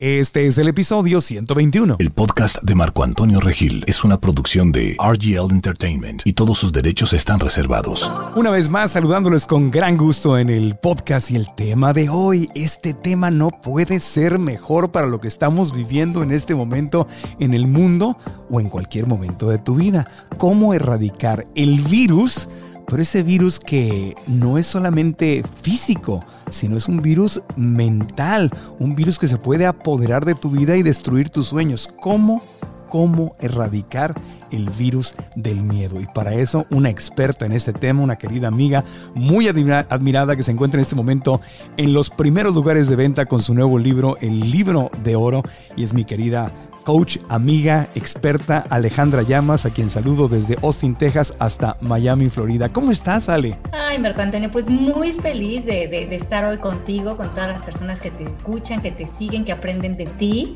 Este es el episodio 121. El podcast de Marco Antonio Regil es una producción de RGL Entertainment y todos sus derechos están reservados. Una vez más saludándoles con gran gusto en el podcast y el tema de hoy. Este tema no puede ser mejor para lo que estamos viviendo en este momento en el mundo o en cualquier momento de tu vida. ¿Cómo erradicar el virus? Pero ese virus que no es solamente físico, sino es un virus mental, un virus que se puede apoderar de tu vida y destruir tus sueños. ¿Cómo? cómo erradicar el virus del miedo. Y para eso, una experta en este tema, una querida amiga muy admirada que se encuentra en este momento en los primeros lugares de venta con su nuevo libro, El libro de oro, y es mi querida coach, amiga, experta Alejandra Llamas, a quien saludo desde Austin, Texas hasta Miami, Florida. ¿Cómo estás, Ale? Ay, Marco Antonio, pues muy feliz de, de estar hoy contigo, con todas las personas que te escuchan, que te siguen, que aprenden de ti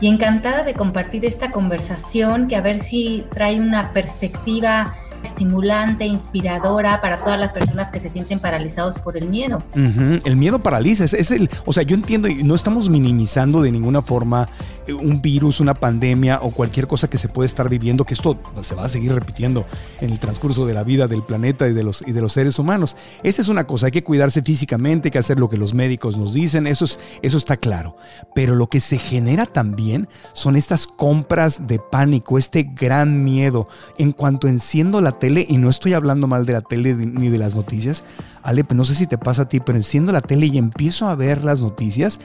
y encantada de compartir esta conversación que a ver si trae una perspectiva estimulante, inspiradora para todas las personas que se sienten paralizados por el miedo. El miedo paraliza, es, el, o sea, yo entiendo y no estamos minimizando de ninguna forma un virus, una pandemia o cualquier cosa que se puede estar viviendo, que esto se va a seguir repitiendo en el transcurso de la vida del planeta y de los, y de los seres humanos. Esa es una cosa, hay que cuidarse físicamente, hay que hacer lo que los médicos nos dicen, eso, es, eso está claro. Pero lo que se genera también son estas compras de pánico, este gran miedo. En cuanto enciendo la tele, y no estoy hablando mal de la tele ni de las noticias, Ale, no sé si te pasa a ti, pero enciendo la tele y empiezo a ver las noticias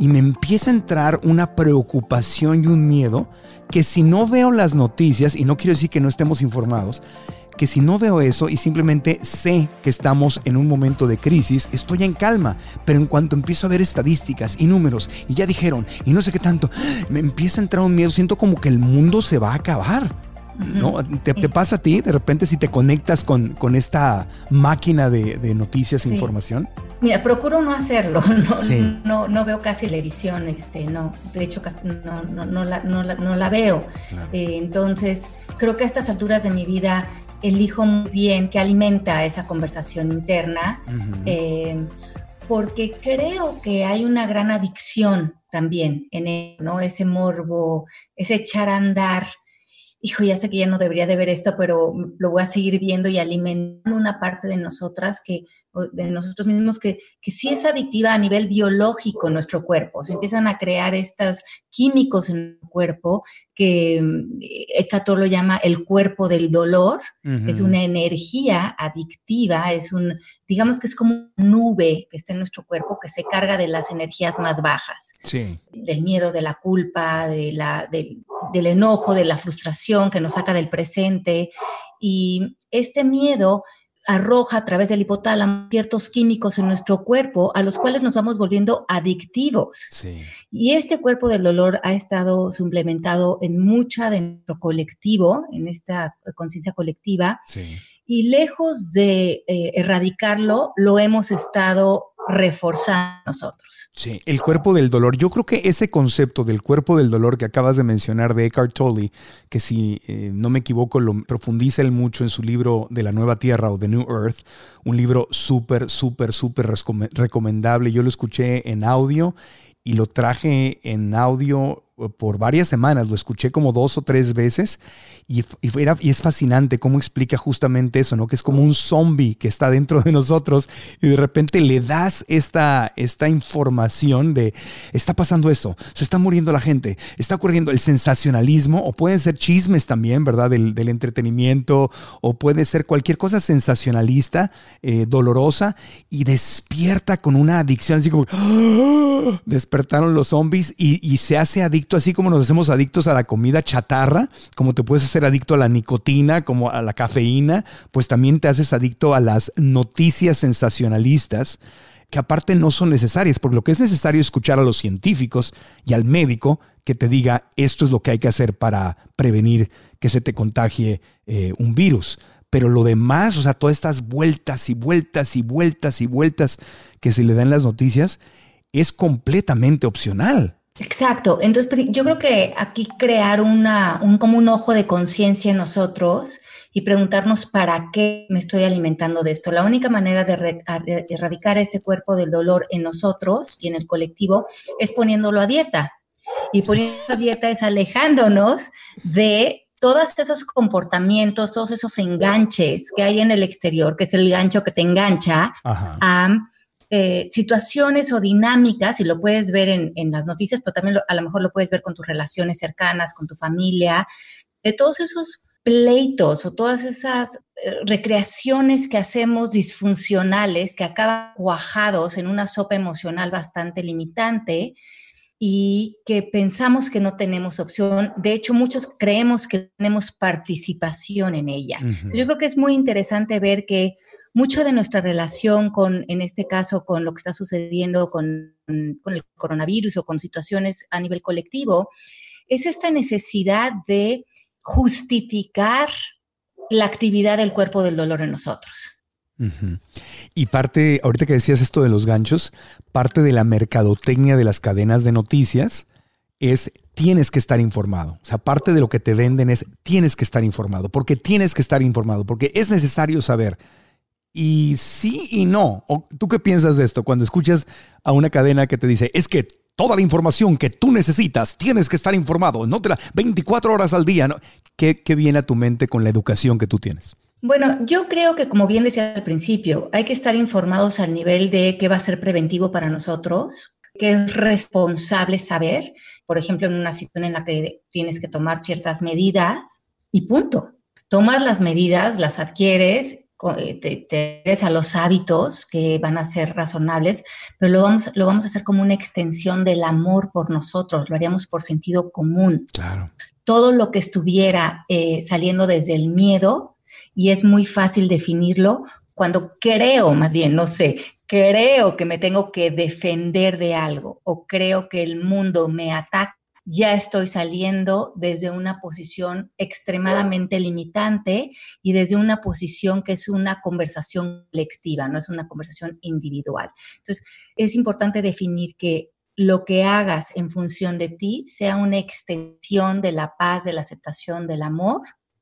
y me empieza a entrar una preocupación y un miedo que si no veo las noticias, y no quiero decir que no estemos informados, que si no veo eso y simplemente sé que estamos en un momento de crisis, estoy en calma. Pero en cuanto empiezo a ver estadísticas y números, y ya dijeron, y no sé qué tanto, me empieza a entrar un miedo, siento como que el mundo se va a acabar. ¿no? ¿Te, pasa a ti de repente si te conectas con, con esta máquina de, noticias e información? Mira, procuro no hacerlo, no, no, veo casi la edición, este, no, de hecho no, no, la, no, la, veo. Eh, entonces, creo que a estas alturas de mi vida elijo muy bien que alimenta esa conversación interna, eh, porque creo que hay una gran adicción también en ¿no? Ese morbo, ese echar a andar hijo, ya sé que ya no debería de ver esto, pero lo voy a seguir viendo y alimentando una parte de nosotras que, de nosotros mismos que, que sí es adictiva a nivel biológico en nuestro cuerpo. Se empiezan a crear estos químicos en el cuerpo que mm, Hecator lo llama el cuerpo del dolor. Es una energía adictiva, es un, digamos que es como una nube que está en nuestro cuerpo que se carga de las energías más bajas. Sí. Del miedo, de la culpa, de la, del del enojo, de la frustración que nos saca del presente. Y este miedo arroja a través del hipotálamo ciertos químicos en nuestro cuerpo a los cuales nos vamos volviendo adictivos. Y este cuerpo del dolor ha estado suplementado en mucha de nuestro colectivo, en esta conciencia colectiva. Y lejos de eh, erradicarlo, lo hemos estado reforzar nosotros. Sí, el cuerpo del dolor. Yo creo que ese concepto del cuerpo del dolor que acabas de mencionar de Eckhart Tolle, que si eh, no me equivoco lo profundiza él mucho en su libro de la Nueva Tierra o The New Earth, un libro súper, súper, súper recomendable. Yo lo escuché en audio y lo traje en audio por varias semanas, lo escuché como dos o tres veces y, y, es fascinante cómo explica justamente eso, ¿no? Que es como un zombie que está dentro de nosotros y de repente le das esta, esta información de, está pasando esto, se está muriendo la gente, está ocurriendo el sensacionalismo o pueden ser chismes también, ¿verdad? Del, entretenimiento o puede ser cualquier cosa sensacionalista, eh, dolorosa y despierta con una adicción así como, ¡Ah! despertaron los zombies y, y se hace adicto así como nos hacemos adictos a la comida chatarra, como te puedes hacer adicto a la nicotina, como a la cafeína, pues también te haces adicto a las noticias sensacionalistas que aparte no son necesarias, porque lo que es necesario es escuchar a los científicos y al médico que te diga esto es lo que hay que hacer para prevenir que se te contagie eh, un virus. Pero lo demás, o sea, todas estas vueltas y vueltas y vueltas y vueltas que se le dan las noticias, es completamente opcional. Exacto. Entonces, yo creo que aquí crear una, un, como un ojo de conciencia en nosotros y preguntarnos para qué me estoy alimentando de esto. La única manera de, erradicar este cuerpo del dolor en nosotros y en el colectivo es poniéndolo a dieta. Y poniendo a dieta es alejándonos de todos esos comportamientos, todos esos enganches que hay en el exterior, que es el gancho que te engancha a eh, situaciones o dinámicas, y lo puedes ver en, las noticias, pero también a lo mejor lo puedes ver con tus relaciones cercanas, con tu familia, de todos esos pleitos o todas esas eh, recreaciones que hacemos disfuncionales que acaban cuajados en una sopa emocional bastante limitante y que pensamos que no tenemos opción. De hecho, muchos creemos que tenemos participación en ella. yo creo que es muy interesante ver que mucho de nuestra relación con, en este caso, con lo que está sucediendo con, el coronavirus o con situaciones a nivel colectivo, es esta necesidad de justificar la actividad del cuerpo del dolor en nosotros. Y parte, ahorita que decías esto de los ganchos, parte de la mercadotecnia de las cadenas de noticias es tienes que estar informado. O sea, parte de lo que te venden es tienes que estar informado, porque tienes que estar informado, porque es necesario saber y sí y no. ¿Tú qué piensas de esto cuando escuchas a una cadena que te dice, es que toda la información que tú necesitas, tienes que estar informado, no te la 24 horas al día, ¿no? ¿Qué, ¿Qué viene a tu mente con la educación que tú tienes? Bueno, yo creo que como bien decía al principio, hay que estar informados al nivel de qué va a ser preventivo para nosotros, qué es responsable saber, por ejemplo, en una situación en la que tienes que tomar ciertas medidas y punto. Tomas las medidas, las adquieres te, te a los hábitos que van a ser razonables, pero lo vamos, lo vamos a hacer como una extensión del amor por nosotros, lo haríamos por sentido común. Claro. Todo lo que estuviera eh, saliendo desde el miedo, y es muy fácil definirlo cuando creo, más bien, no sé, creo que me tengo que defender de algo o creo que el mundo me ataca ya estoy saliendo desde una posición extremadamente limitante y desde una posición que es una conversación colectiva, no es una conversación individual. Entonces, es importante definir que lo que hagas en función de ti sea una extensión de la paz, de la aceptación, del amor,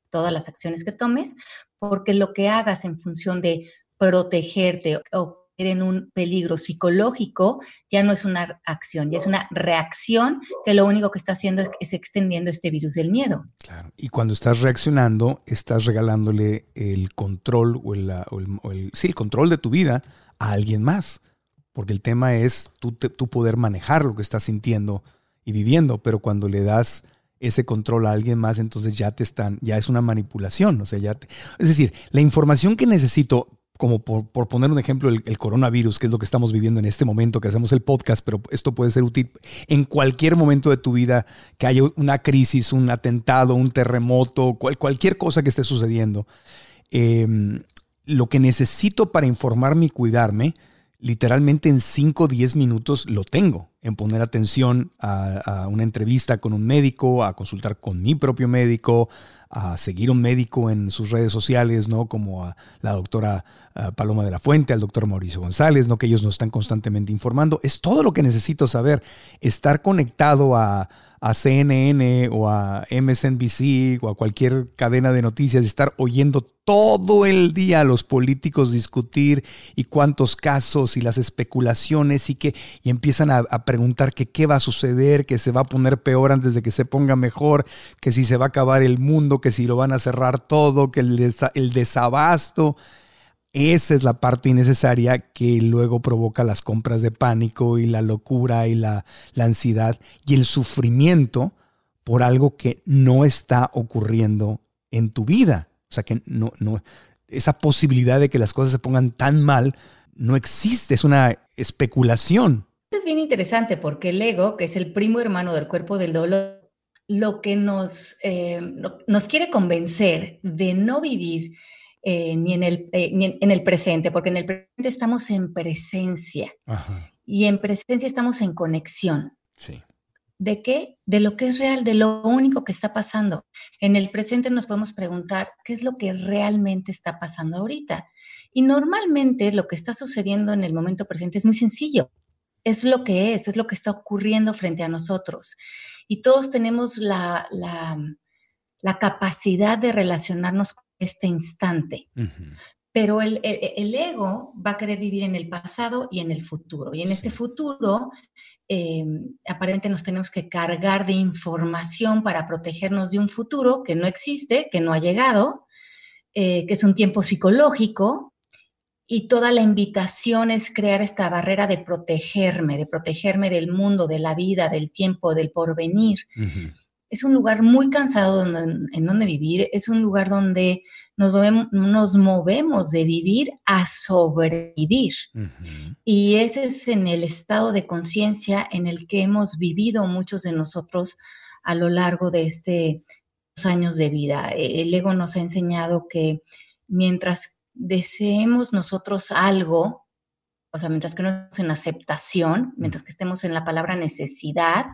todas las acciones que tomes, porque lo que hagas en función de protegerte o en un peligro psicológico, ya no es una acción, ya es una reacción que lo único que está haciendo es, extendiendo este virus del miedo. Claro. Y cuando estás reaccionando, estás regalándole el control o el, sí, el control de tu vida a alguien más. Porque el tema es tú, tú poder manejar lo que estás sintiendo y viviendo, pero cuando le das ese control a alguien más, entonces ya te están, ya es una manipulación, o sea, ya es decir, la información que necesito como por, poner un ejemplo, el, coronavirus, que es lo que estamos viviendo en este momento, que hacemos el podcast, pero esto puede ser útil en cualquier momento de tu vida, que haya una crisis, un atentado, un terremoto, cualquier cosa que esté sucediendo. Em, lo que necesito para informarme y cuidarme, literalmente en 5 o 10 minutos lo tengo, en poner atención a, una entrevista con un médico, a consultar con mi propio médico, a seguir un médico en sus redes sociales, ¿no? Como a la doctora Paloma de la Fuente, al doctor Mauricio González, ¿no? Que ellos nos están constantemente informando. Es todo lo que necesito saber. Estar conectado a, a CNN o a MSNBC o a cualquier cadena de noticias y estar oyendo todo el día a los políticos discutir y cuántos casos y las especulaciones y que y empiezan a, preguntar que qué va a suceder, que se va a poner peor antes de que se ponga mejor, que si se va a acabar el mundo, que si lo van a cerrar todo, que el, el desabasto. Esa es la parte innecesaria que luego provoca las compras de pánico y la locura y la, ansiedad y el sufrimiento por algo que no está ocurriendo en tu vida. O sea que no, no, esa posibilidad de que las cosas se pongan tan mal no existe, es una especulación. Es bien interesante porque el ego, que es el primo hermano del cuerpo del dolor, lo que nos, eh, nos quiere convencer de no vivir eh, ni, en el, eh, en, el presente, porque en el presente estamos en presencia. Y en presencia estamos en conexión. Sí. ¿De qué? De lo que es real, de lo único que está pasando. En el presente nos podemos preguntar qué es lo que realmente está pasando ahorita. Y normalmente lo que está sucediendo en el momento presente es muy sencillo. Es lo que es, es lo que está ocurriendo frente a nosotros. Y todos tenemos la, la, la capacidad de relacionarnos con este instante. Pero el, el, ego va a querer vivir en el pasado y en el futuro. Y en este futuro, em, aparentemente nos tenemos que cargar de información para protegernos de un futuro que no existe, que no ha llegado, eh, que es un tiempo psicológico. Y toda la invitación es crear esta barrera de protegerme, de protegerme del mundo, de la vida, del tiempo, del porvenir es un lugar muy cansado en donde vivir, es un lugar donde nos movemos, nos movemos de vivir a sobrevivir. Y ese es en el estado de conciencia en el que hemos vivido muchos de nosotros a lo largo de estos años de vida. El ego nos ha enseñado que mientras deseemos nosotros algo, o sea, mientras que no estemos en aceptación, mientras que estemos en la palabra necesidad,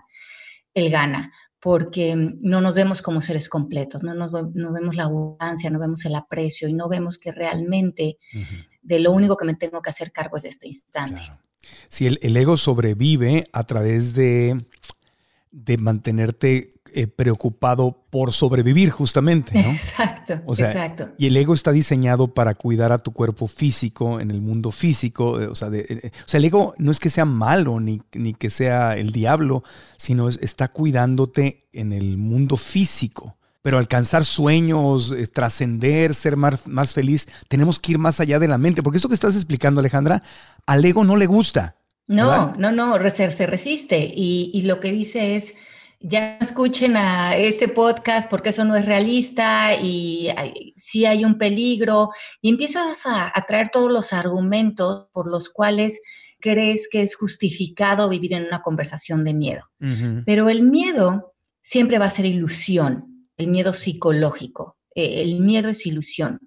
él gana porque no nos vemos como seres completos, no, nos, no vemos la abundancia, no vemos el aprecio y no vemos que realmente de lo único que me tengo que hacer cargo es de este instante. Si el, ego sobrevive a través de de mantenerte eh, preocupado por sobrevivir justamente, ¿no? Exacto, exacto. Y el ego está diseñado para cuidar a tu cuerpo físico en el mundo físico, eh, o sea, eh, o sea el ego no es que sea malo ni, ni que sea el diablo, sino está cuidándote en el mundo físico. Pero alcanzar sueños, trascender, ser más, más feliz, tenemos que ir más allá de la mente, porque eso que estás explicando, Alejandra, al ego no le gusta. No, no, no, se, se resiste. Y, lo que dice es, ya escuchen a ese podcast porque eso no es realista y sí hay un peligro. Y empiezas a, traer todos los argumentos por los cuales crees que es justificado vivir en una conversación de miedo. Pero el miedo siempre va a ser ilusión, el miedo psicológico. Eh, el miedo es ilusión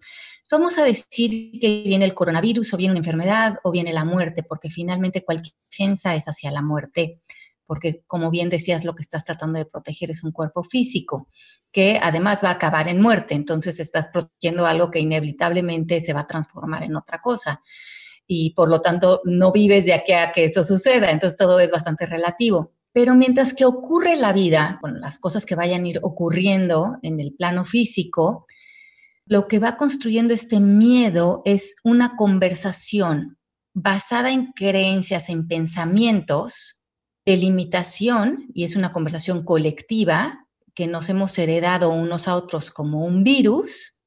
vamos a decir que viene el coronavirus o viene una enfermedad o viene la muerte, porque finalmente cualquier defensa es hacia la muerte, porque como bien decías, lo que estás tratando de proteger es un cuerpo físico, que además va a acabar en muerte, entonces estás protegiendo algo que inevitablemente se va a transformar en otra cosa. Y por lo tanto, no vives de aquí a que eso suceda, entonces todo es bastante relativo. Pero mientras que ocurre la vida, con las cosas que vayan a ir ocurriendo en el plano físico, lo que va construyendo este miedo es una conversación basada en creencias, en pensamientos de limitación, y es una conversación colectiva que nos hemos heredado unos a otros como un virus,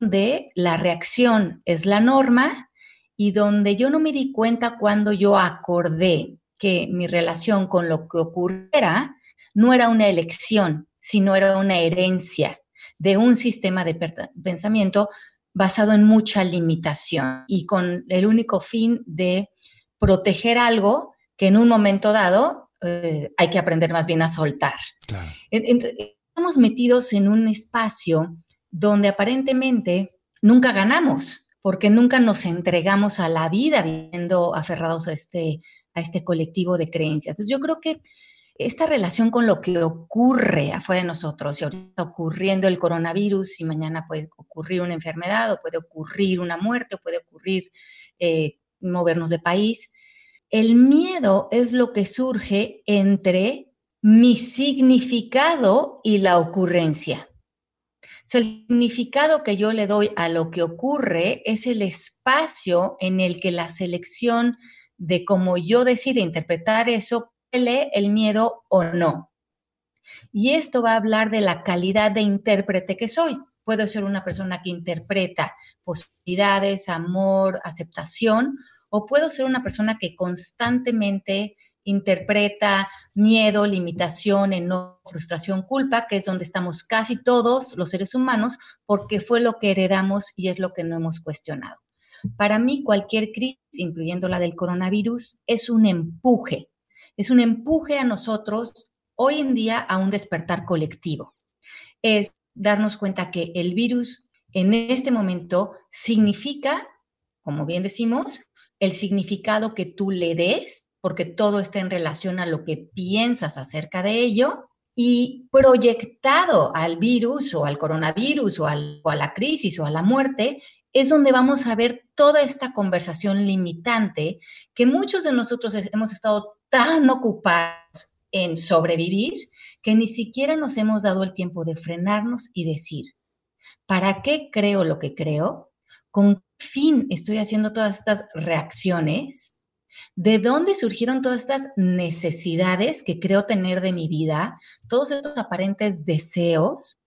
de la reacción es la norma y donde yo no me di cuenta cuando yo acordé que mi relación con lo que ocurriera no era una elección, sino era una herencia de un sistema de pensamiento basado en mucha limitación y con el único fin de proteger algo que en un momento dado eh, hay que aprender más bien a soltar. Estamos metidos en un espacio donde aparentemente nunca ganamos, porque nunca nos entregamos a la vida viviendo aferrados a este, a este colectivo de creencias. yo creo que esta relación con lo que ocurre afuera de nosotros, y ahorita está ocurriendo el coronavirus y mañana puede ocurrir una enfermedad o puede ocurrir una muerte o puede ocurrir eh, movernos de país. El miedo es lo que surge entre mi significado y la ocurrencia. el significado que yo le doy a lo que ocurre es el espacio en el que la selección de cómo yo decide interpretar eso el miedo o no. Y esto va a hablar de la calidad de intérprete que soy. Puedo ser una persona que interpreta posibilidades, amor, aceptación, o puedo ser una persona que constantemente interpreta miedo, limitación, enojo, frustración, culpa, que es donde estamos casi todos los seres humanos, porque fue lo que heredamos y es lo que no hemos cuestionado. Para mí, cualquier crisis, incluyendo la del coronavirus, es un empuje es un empuje a nosotros hoy en día a un despertar colectivo. Es darnos cuenta que el virus en este momento significa, como bien decimos, el significado que tú le des, porque todo está en relación a lo que piensas acerca de ello, y proyectado al virus o al coronavirus o, o a la crisis o a la muerte, es donde vamos a ver toda esta conversación limitante que muchos de nosotros hemos estado tan ocupados en sobrevivir que ni siquiera nos hemos dado el tiempo de frenarnos y decir, ¿para qué creo lo que creo? ¿Con qué fin estoy haciendo todas estas reacciones? ¿De dónde surgieron todas estas necesidades que creo tener de mi vida? Todos estos aparentes deseos.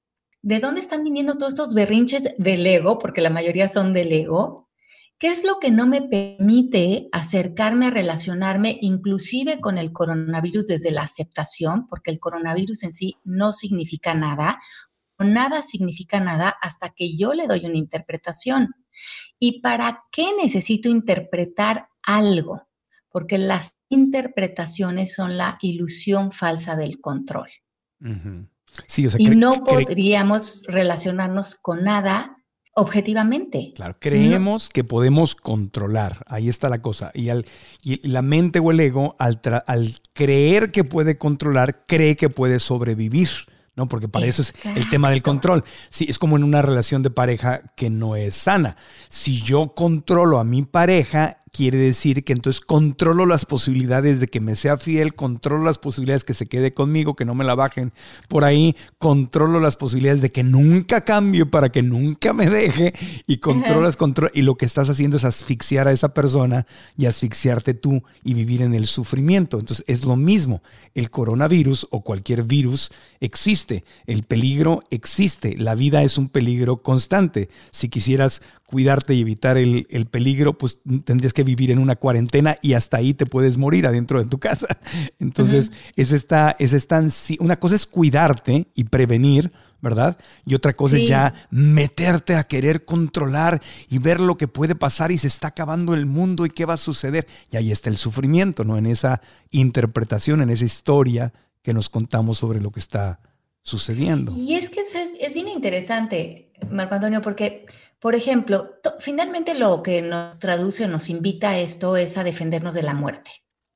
¿De dónde están viniendo todos estos berrinches del ego? Porque la mayoría son del ego. ¿Qué es lo que no me permite acercarme a relacionarme inclusive con el coronavirus desde la aceptación? Porque el coronavirus en sí no significa nada, o nada significa nada hasta que yo le doy una interpretación. ¿Y para qué necesito interpretar algo? Porque las interpretaciones son la ilusión falsa del control. y no podríamos relacionarnos con nada objetivamente. Claro, creemos que podemos controlar, ahí está la cosa. Y, al, y la mente o el ego, al, al, creer que puede controlar, cree que puede sobrevivir. ¿no? Porque para eso es el tema del control. Sí, es como en una relación de pareja que no es sana. Si yo controlo a mi pareja, quiere decir que entonces controlo las posibilidades de que me sea fiel, controlo las posibilidades que se quede conmigo, que no me la bajen por ahí, controlo las posibilidades de que nunca cambie para que nunca me deje y controlas, control y lo que estás haciendo es asfixiar a esa persona y asfixiarte tú y vivir en el sufrimiento. Entonces es lo mismo, el coronavirus o cualquier virus existe, el peligro existe, la vida es un peligro constante. Si quisieras cuidarte y evitar el, peligro, pues tendrías que vivir en una cuarentena y hasta ahí te puedes morir adentro de tu casa. Entonces, es, esta, es esta, una cosa es cuidarte y prevenir, ¿verdad? Y otra cosa es ya meterte a querer controlar y ver lo que puede pasar y se está acabando el mundo y qué va a suceder. Y ahí está el sufrimiento, ¿no? En esa interpretación, en esa historia que nos contamos sobre lo que está sucediendo. Y es que es, es bien interesante, Marco Antonio, porque por ejemplo, finalmente lo que nos traduce o nos invita a esto es a defendernos de la muerte,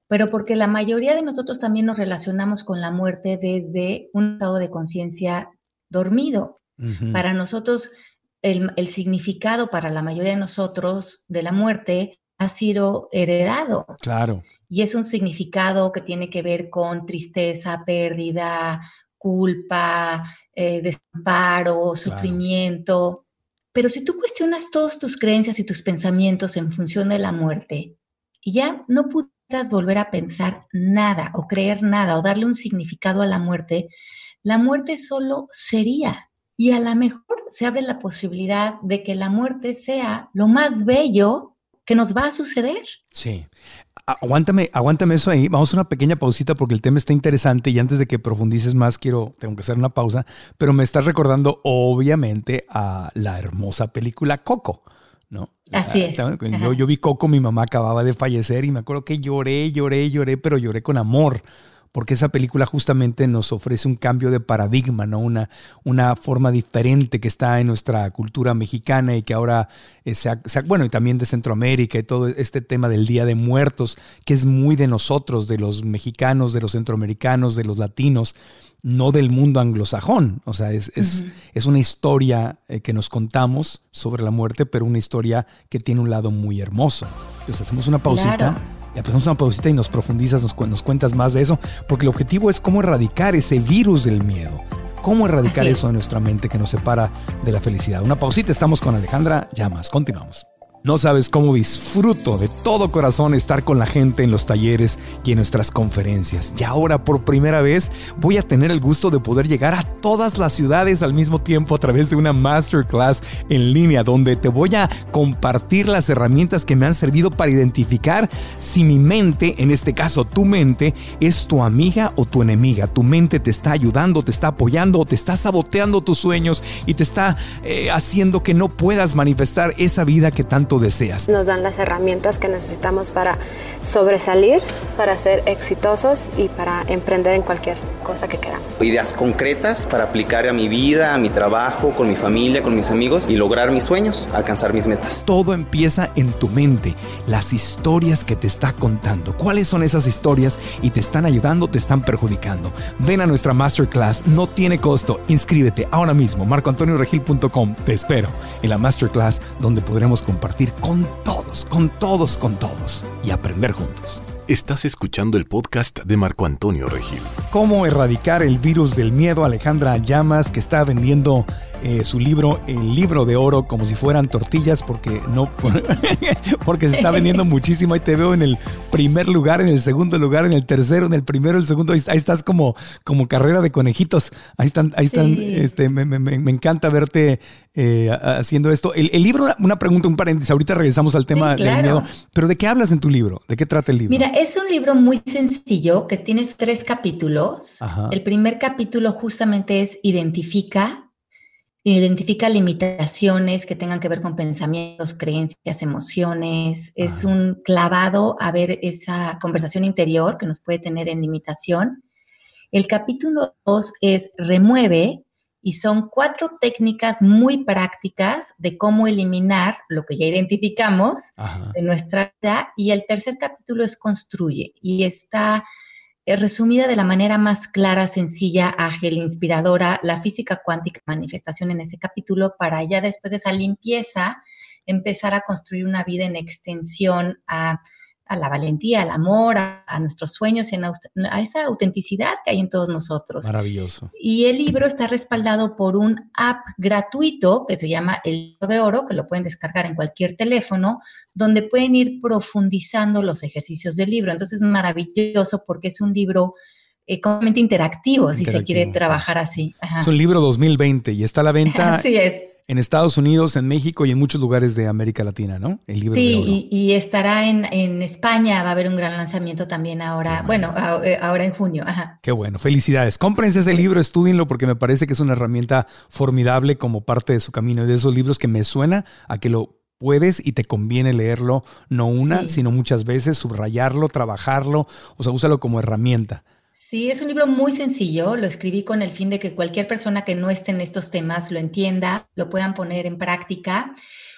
pero porque la mayoría de nosotros también nos relacionamos con la muerte desde un estado de conciencia dormido. Para nosotros, el, el significado para la mayoría de nosotros de la muerte ha sido heredado. Claro. Y es un significado que tiene que ver con tristeza, pérdida, culpa, eh, desamparo, sufrimiento. Pero si tú cuestionas todas tus creencias y tus pensamientos en función de la muerte y ya no pudieras volver a pensar nada o creer nada o darle un significado a la muerte, la muerte solo sería. Y a lo mejor se abre la posibilidad de que la muerte sea lo más bello que nos va a suceder. Sí. Aguántame, aguántame eso ahí. Vamos a una pequeña pausita porque el tema está interesante y antes de que profundices más quiero, tengo que hacer una pausa, pero me estás recordando obviamente a la hermosa película Coco. ¿no? Así es. Yo, yo vi Coco, mi mamá acababa de fallecer y me acuerdo que lloré, lloré, lloré, pero lloré con amor porque esa película justamente nos ofrece un cambio de paradigma, ¿no? Una, una forma diferente que está en nuestra cultura mexicana y que ahora, eh, bueno, y también de Centroamérica y todo este tema del Día de Muertos, que es muy de nosotros, de los mexicanos, de los centroamericanos, de los latinos no del mundo anglosajón. O sea, es, es, una historia eh, que nos contamos sobre la muerte, pero una historia que tiene un lado muy hermoso. Entonces hacemos una pausita. Y hacemos una pausita y nos profundizas, nos, nos, cuentas más de eso, porque el objetivo es cómo erradicar ese virus del miedo. ¿Cómo erradicar eso en nuestra mente que nos separa de la felicidad? Una pausita, estamos con Alejandra Llamas. Continuamos. No sabes cómo disfruto de todo corazón estar con la gente en los talleres y en nuestras conferencias. Y ahora por primera vez voy a tener el gusto de poder llegar a todas las ciudades al mismo tiempo a través de una masterclass en línea donde te voy a compartir las herramientas que me han servido para identificar si mi mente, en este caso tu mente, es tu amiga o tu enemiga. Tu mente te está ayudando, te está apoyando te está saboteando tus sueños y te está eh, haciendo que no puedas manifestar esa vida que tanto deseas. Nos dan las herramientas que necesitamos para sobresalir, para ser exitosos y para emprender en cualquier cosa que queramos. Ideas concretas para aplicar a mi vida, a mi trabajo, con mi familia, con mis amigos y lograr mis sueños, alcanzar mis metas. Todo empieza en tu mente, las historias que te está contando. ¿Cuáles son esas historias y te están ayudando, te están perjudicando? Ven a nuestra masterclass, no tiene costo. Inscríbete ahora mismo, marcoantonioregil.com. Te espero en la masterclass donde podremos compartir con todos, con todos, con todos y aprender juntos. Estás escuchando el podcast de Marco Antonio Regil. ¿Cómo erradicar el virus del miedo? Alejandra Llamas, que está vendiendo eh, su libro, el libro de oro, como si fueran tortillas, porque no, porque se está vendiendo muchísimo. Ahí te veo en el primer lugar, en el segundo lugar, en el tercero, en el primero, el segundo. Ahí, estás como, como carrera de conejitos. Ahí están, ahí están. Este, me, me, me, encanta verte eh, haciendo esto. El, libro, una pregunta, un paréntesis. Ahorita regresamos al tema del miedo. Pero ¿de qué hablas en tu libro? ¿De qué trata el libro? Mira, es un libro muy sencillo que tiene tres capítulos. El primer capítulo justamente es identifica identifica limitaciones que tengan que ver con pensamientos, creencias, emociones. Es un clavado a ver esa conversación interior que nos puede tener en limitación. El capítulo 2 es remueve y son cuatro técnicas muy prácticas de cómo eliminar lo que ya identificamos de nuestra vida. Y el tercer capítulo es construye y está resumida de la manera más clara, sencilla, ágil, inspiradora, la física cuántica manifestación en ese capítulo para ya después de esa limpieza empezar a construir una vida en extensión a a la valentía, al amor, a, nuestros sueños, a esa autenticidad que hay en todos nosotros. Maravilloso. Y el libro está respaldado por un app gratuito que se llama El Libro de Oro, que lo pueden descargar en cualquier teléfono, donde pueden ir profundizando los ejercicios del libro. Entonces es maravilloso porque es un libro eh, completamente interactivo, si se quiere trabajar así. Es un libro 2020 y está a la venta. Así es en Estados Unidos, en México y en muchos lugares de América Latina, ¿no? El libro sí, Y, estará en, España, va a haber un gran lanzamiento también ahora, bueno, eh, ahora en junio. Ajá. Qué bueno, felicidades. Cómprense ese libro, estudienlo porque me parece que es una herramienta formidable como parte de su camino y de esos libros que me suena a que lo puedes y te conviene leerlo no una, sino muchas veces, subrayarlo, trabajarlo, o sea, úsalo como herramienta. Sí, es un libro muy sencillo, lo escribí con el fin de que cualquier persona que no esté en estos temas lo entienda, lo puedan poner en práctica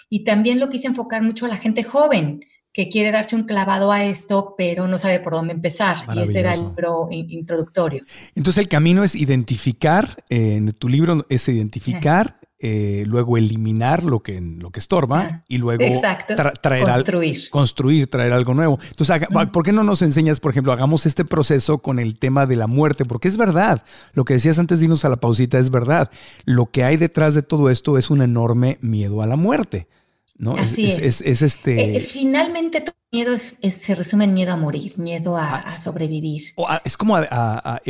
y también lo quise enfocar mucho a la gente joven que quiere darse un clavado a esto, pero no sabe por dónde empezar. Y ese era el libro introductorio. Entonces el camino es identificar, en tu libro es identificar, eh, luego eliminar lo que, lo que estorba y luego traer construir. construir, traer algo nuevo. Entonces, ¿por qué no nos enseñas, por ejemplo, hagamos este proceso con el tema de la muerte? Porque es verdad, lo que decías antes de irnos a la pausita es verdad. Lo que hay detrás de todo esto es un enorme miedo a la muerte. ¿no? Así es, es. este... Eh, finalmente todo miedo se resume en miedo a morir, miedo a, ah, sobrevivir. es como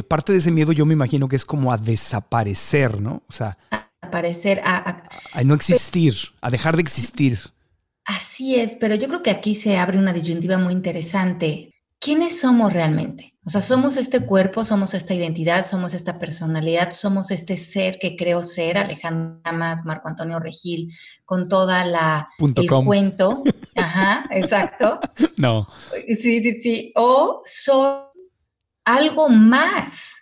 parte de ese miedo yo me imagino que es como a desaparecer, ¿no? O sea... Ah, aparecer, a, a, no existir, a dejar de existir. Así es, pero yo creo que aquí se abre una disyuntiva muy interesante. ¿Quiénes somos realmente? O sea, somos este cuerpo, somos esta identidad, somos esta personalidad, somos este ser que creo ser, Alejandra Más, Marco Antonio Regil, con toda la el cuento. Ajá, exacto. No. Sí, sí, sí. O soy algo más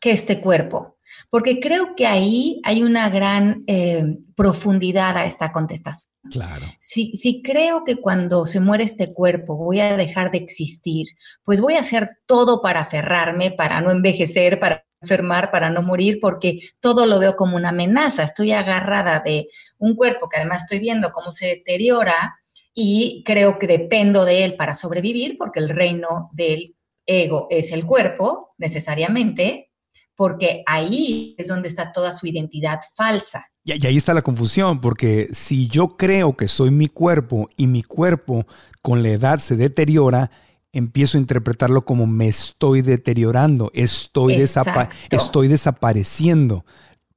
que este cuerpo, porque creo que ahí hay una gran eh, profundidad a esta contestación. Claro. Si, si creo que cuando se muere este cuerpo voy a dejar de existir, pues voy a hacer todo para aferrarme, para no envejecer, para enfermar, para no morir, porque todo lo veo como una amenaza. Estoy agarrada de un cuerpo que además estoy viendo cómo se deteriora y creo que dependo de él para sobrevivir, porque el reino del ego es el cuerpo, necesariamente, porque ahí es donde está toda su identidad falsa. Y, ahí está la confusión, porque si yo creo que soy mi cuerpo y mi cuerpo con la edad se deteriora, empiezo a interpretarlo como me estoy deteriorando, estoy, estoy desapareciendo.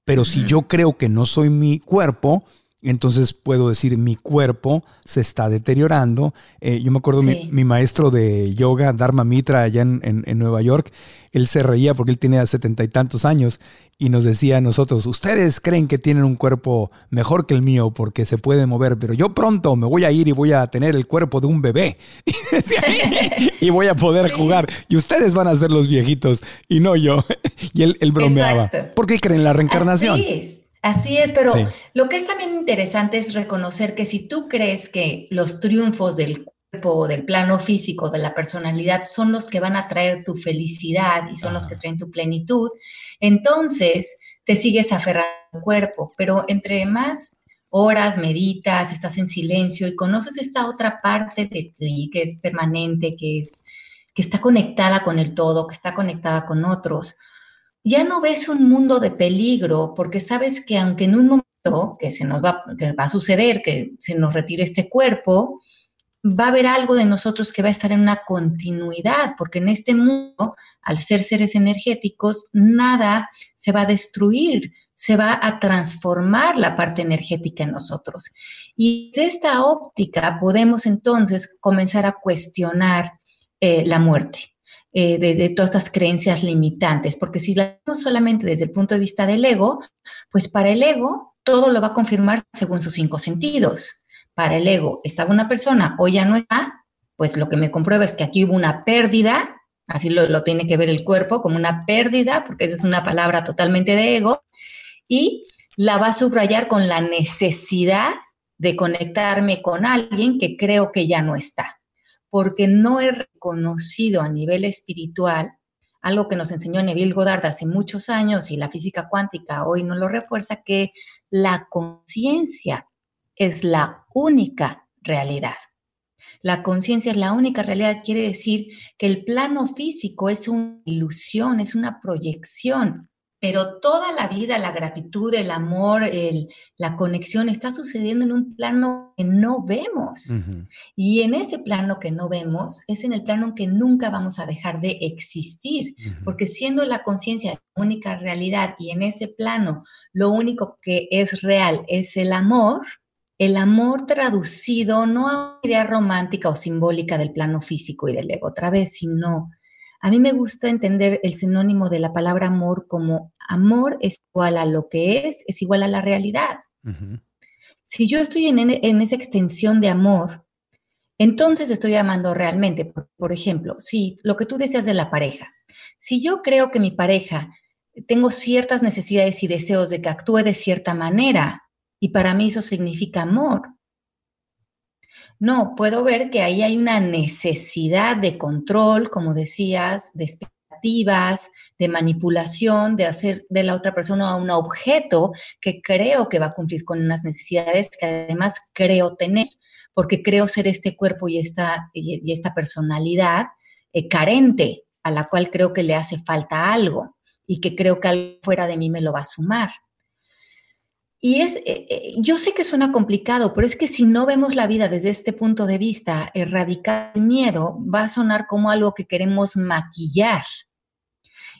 Pero si yo creo que no soy mi cuerpo, entonces puedo decir mi cuerpo se está deteriorando. Eh, yo me acuerdo mi, maestro de yoga, Dharma Mitra, allá en, Nueva York, él se reía porque él tenía setenta y tantos años y nos decía a nosotros, ustedes creen que tienen un cuerpo mejor que el mío porque se puede mover, pero yo pronto me voy a ir y voy a tener el cuerpo de un bebé y voy a poder jugar y ustedes van a ser los viejitos y no yo. y él, bromeaba. ¿Por qué creen la reencarnación? Así es, pero lo que es también interesante es reconocer que si tú crees que los triunfos del cuerpo, del plano físico, de la personalidad son los que van a traer tu felicidad y son los que traen tu plenitud, entonces te sigues aferrando al cuerpo, pero entre más horas meditas, estás en silencio y conoces esta otra parte de ti que es permanente, que es que está conectada con el todo, que está conectada con otros, ya no ves un mundo de peligro porque sabes que aunque en un momento que se nos va, que va a suceder, que se nos retire este cuerpo, va a haber algo de nosotros que va a estar en una continuidad, porque en este mundo, al ser seres energéticos, nada se va a destruir, se va a transformar la parte energética en nosotros. Y de esta óptica podemos entonces comenzar a cuestionar eh, la muerte eh, de, todas estas creencias limitantes, porque si la vemos solamente desde el punto de vista del ego, pues para el ego todo lo va a confirmar según sus cinco sentidos. Para el ego, estaba una persona o ya no está, pues lo que me comprueba es que aquí hubo una pérdida, así lo, lo tiene que ver el cuerpo como una pérdida, porque esa es una palabra totalmente de ego, y la va a subrayar con la necesidad de conectarme con alguien que creo que ya no está porque no he reconocido a nivel espiritual algo que nos enseñó Neville Goddard hace muchos años y la física cuántica hoy no lo refuerza, que la conciencia es la única realidad. La conciencia es la única realidad, quiere decir que el plano físico es una ilusión, es una proyección pero toda la vida, la gratitud, el amor, la conexión está sucediendo en un plano que no vemos. Y en ese plano que no vemos es en el plano en que nunca vamos a dejar de existir, porque siendo la conciencia la única realidad y en ese plano lo único que es real es el amor, el amor traducido no a una idea romántica o simbólica del plano físico y del ego otra vez, sino a mí me gusta entender el sinónimo de la palabra amor como amor es igual a lo que es, es igual a la realidad. Si yo estoy en, en, esa extensión de amor, entonces estoy amando realmente. Por, por, ejemplo, si lo que tú deseas de la pareja, si yo creo que mi pareja tengo ciertas necesidades y deseos de que actúe de cierta manera, y para mí eso significa amor, no, puedo ver que ahí hay una necesidad de control, como decías, de expectativas, de manipulación, de hacer de la otra persona un objeto que creo que va a cumplir con unas necesidades que además creo tener, porque creo ser este cuerpo y esta, y esta personalidad eh, carente, a la cual creo que le hace falta algo y que creo que algo fuera de mí me lo va a sumar. Y es, eh, eh, yo sé que suena complicado, pero es que si no vemos la vida desde este punto de vista, erradicar el miedo va a sonar como algo que queremos maquillar.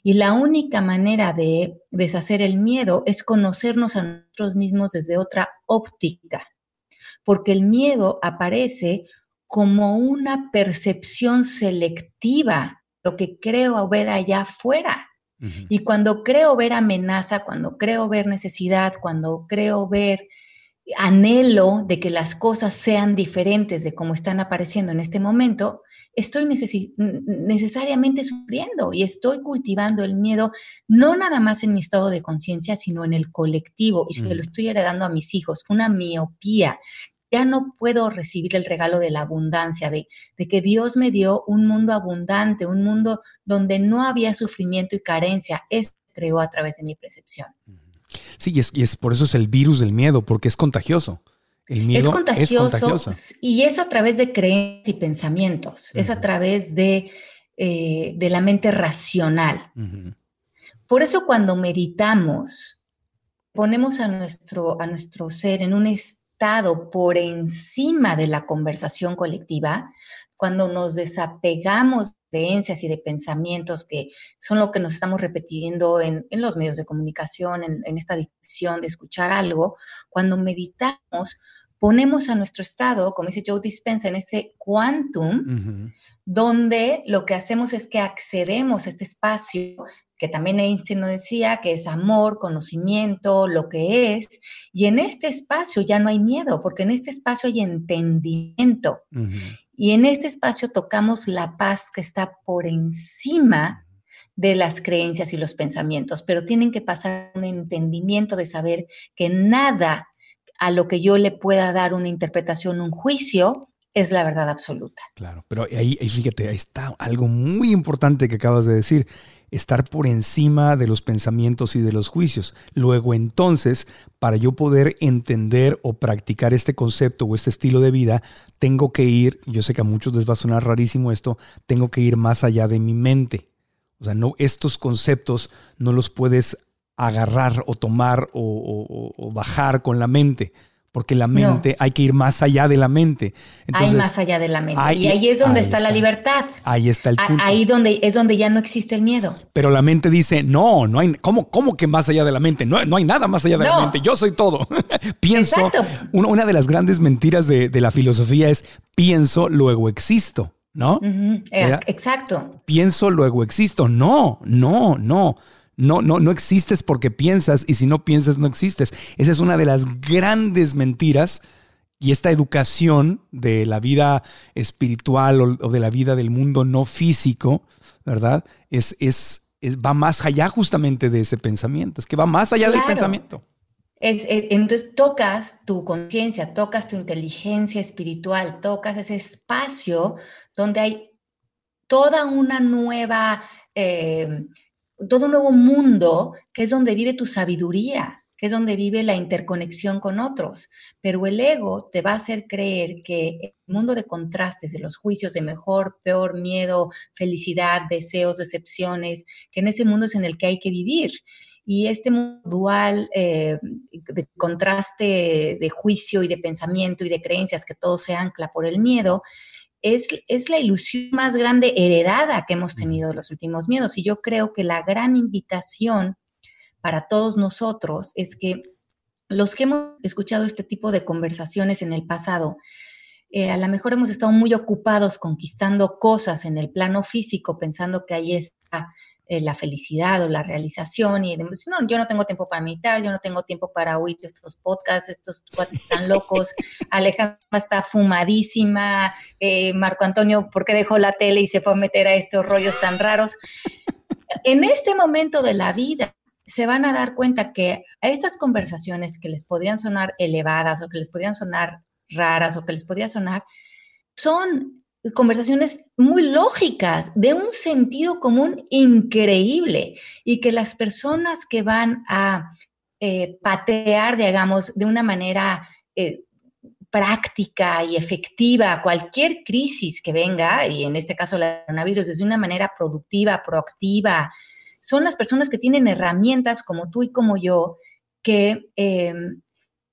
Y la única manera de deshacer el miedo es conocernos a nosotros mismos desde otra óptica, porque el miedo aparece como una percepción selectiva, lo que creo ver allá afuera. Y cuando creo ver amenaza, cuando creo ver necesidad, cuando creo ver anhelo de que las cosas sean diferentes de como están apareciendo en este momento, estoy necesariamente sufriendo y estoy cultivando el miedo no nada más en mi estado de conciencia, sino en el colectivo y se lo estoy heredando a mis hijos, una miopía. Ya no puedo recibir el regalo de la abundancia, de, de que Dios me dio un mundo abundante, un mundo donde no había sufrimiento y carencia. Eso creó a través de mi percepción. Sí, y es, y es por eso es el virus del miedo, porque es contagioso. El miedo es contagioso, y es a través de creencias y pensamientos, es a través de, eh, de la mente racional. Por eso cuando meditamos, ponemos a nuestro, a nuestro ser en un estado por encima de la conversación colectiva, cuando nos desapegamos de creencias y de pensamientos que son lo que nos estamos repitiendo en, los medios de comunicación, en, esta adicción de escuchar algo, cuando meditamos, ponemos a nuestro estado, como dice Joe Dispensa, en ese quantum, donde lo que hacemos es que accedemos a este espacio que también Einstein nos decía que es amor, conocimiento, lo que es, y en este espacio ya no hay miedo, porque en este espacio hay entendimiento. Y en este espacio tocamos la paz que está por encima de las creencias y los pensamientos, pero tienen que pasar un entendimiento de saber que nada a lo que yo le pueda dar una interpretación, un juicio, es la verdad absoluta. Claro, pero ahí, fíjate, ahí está algo muy importante que acabas de decir, estar por encima de los pensamientos y de los juicios. Luego entonces, para yo poder entender o practicar este concepto o este estilo de vida, tengo que ir, yo sé que a muchos les va a sonar rarísimo esto, tengo que ir más allá de mi mente. O sea, no, estos conceptos no los puedes agarrar o tomar o, bajar con la mente, porque la mente hay que ir más allá de la mente. hay más allá de la mente. y ahí es donde está, la libertad. Ahí está el punto. Ahí donde, es donde ya no existe el miedo. Pero la mente dice, no, no hay, ¿cómo, cómo que más allá de la mente? No, no hay nada más allá de la mente, yo soy todo. pienso, una, de las grandes mentiras de, de la filosofía es, pienso, luego existo. ¿no? Exacto. Pienso, luego existo. No, no, no. No, no, no existes porque piensas y si no piensas no existes. Esa es una de las grandes mentiras y esta educación de la vida espiritual o, de la vida del mundo no físico, ¿verdad? Es, es, va más allá justamente de ese pensamiento. Es que va más allá del pensamiento. entonces tocas tu conciencia, tocas tu inteligencia espiritual, tocas ese espacio donde hay toda una nueva... Eh, todo un nuevo mundo que es donde vive tu sabiduría, que es donde vive la interconexión con otros. Pero el ego te va a hacer creer que el mundo de contrastes, de los juicios de mejor, peor, miedo, felicidad, deseos, decepciones, que en ese mundo es en el que hay que vivir. Y este mundo dual eh, de contraste de juicio y de pensamiento y de creencias que todo se ancla por el miedo, es, la ilusión más grande heredada que hemos tenido de los últimos miedos. Y yo creo que la gran invitación para todos nosotros es que los que hemos escuchado este tipo de conversaciones en el pasado, eh, a lo mejor hemos estado muy ocupados conquistando cosas en el plano físico, pensando que ahí está eh, la felicidad o la realización y no, yo no tengo tiempo para meditar, yo no tengo tiempo para oír estos podcasts, estos cuates están locos, Alejandra está fumadísima, eh, Marco Antonio, ¿por qué dejó la tele y se fue a meter a estos rollos tan raros? En este momento de la vida se van a dar cuenta que a estas conversaciones que les podrían sonar elevadas o que les podrían sonar raras o que les podría sonar, son conversaciones muy lógicas, de un sentido común increíble, y que las personas que van a eh, patear, digamos, de una manera eh, práctica y efectiva cualquier crisis que venga, y en este caso el coronavirus, desde una manera productiva, proactiva, son las personas que tienen herramientas como tú y como yo, que em,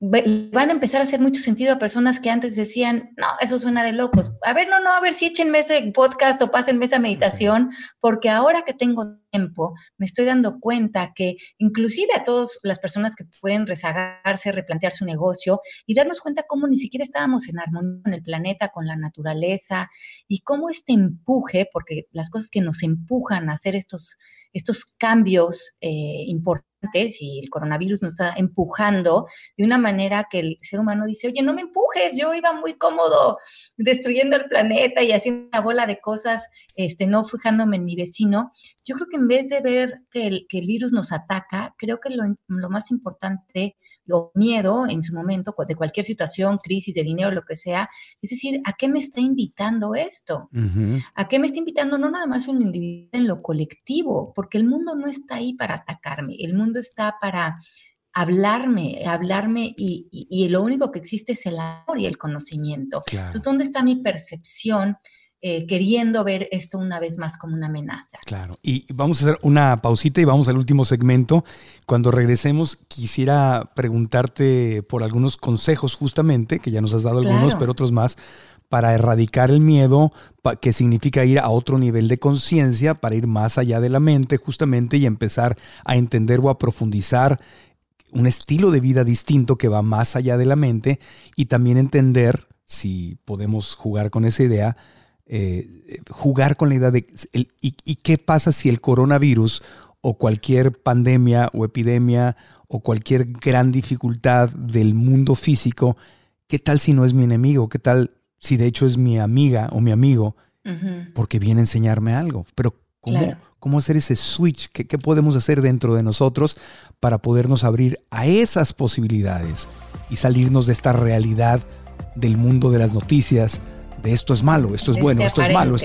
van a empezar a hacer mucho sentido a personas que antes decían, no, eso suena de locos. A ver, no, no, a ver si échenme ese podcast o pásenme esa meditación, porque ahora que tengo tiempo, me estoy dando cuenta que inclusive a todas las personas que pueden rezagarse, replantear su negocio y darnos cuenta cómo ni siquiera estábamos en armonía con el planeta, con la naturaleza y cómo este empuje, porque las cosas que nos empujan a hacer estos, estos cambios eh, importantes y el coronavirus nos está empujando de una manera que el ser humano dice, oye, no me empujes yo iba muy cómodo destruyendo el planeta y haciendo una bola de cosas, este, no fijándome en mi vecino. Yo creo que en vez de ver que el, que el virus nos ataca, creo que lo, lo más importante o miedo en su momento de cualquier situación, crisis de dinero, lo que sea, es decir, ¿a qué me está invitando esto? ¿A qué me está invitando no nada más un individuo en lo colectivo? Porque el mundo no está ahí para atacarme, el mundo está para hablarme, hablarme y, y, lo único que existe es el amor y el conocimiento. Entonces, ¿dónde está mi percepción? Eh, queriendo ver esto una vez más como una amenaza. Claro, y vamos a hacer una pausita y vamos al último segmento. Cuando regresemos, quisiera preguntarte por algunos consejos justamente, que ya nos has dado algunos, pero otros más, para erradicar el miedo, que significa ir a otro nivel de conciencia, para ir más allá de la mente justamente y empezar a entender o a profundizar un estilo de vida distinto que va más allá de la mente y también entender, si podemos jugar con esa idea, eh, jugar con la idea de y, qué pasa si el coronavirus o cualquier pandemia o epidemia o cualquier gran dificultad del mundo físico, ¿qué tal si no es mi enemigo? ¿Qué tal si de hecho es mi amiga o mi amigo? Porque viene a enseñarme algo. Pero ¿cómo, ¿cómo hacer ese switch? ¿Qué, ¿Qué podemos hacer dentro de nosotros para podernos abrir a esas posibilidades y salirnos de esta realidad del mundo de las noticias, de esto es malo, esto es bueno, esto es malo,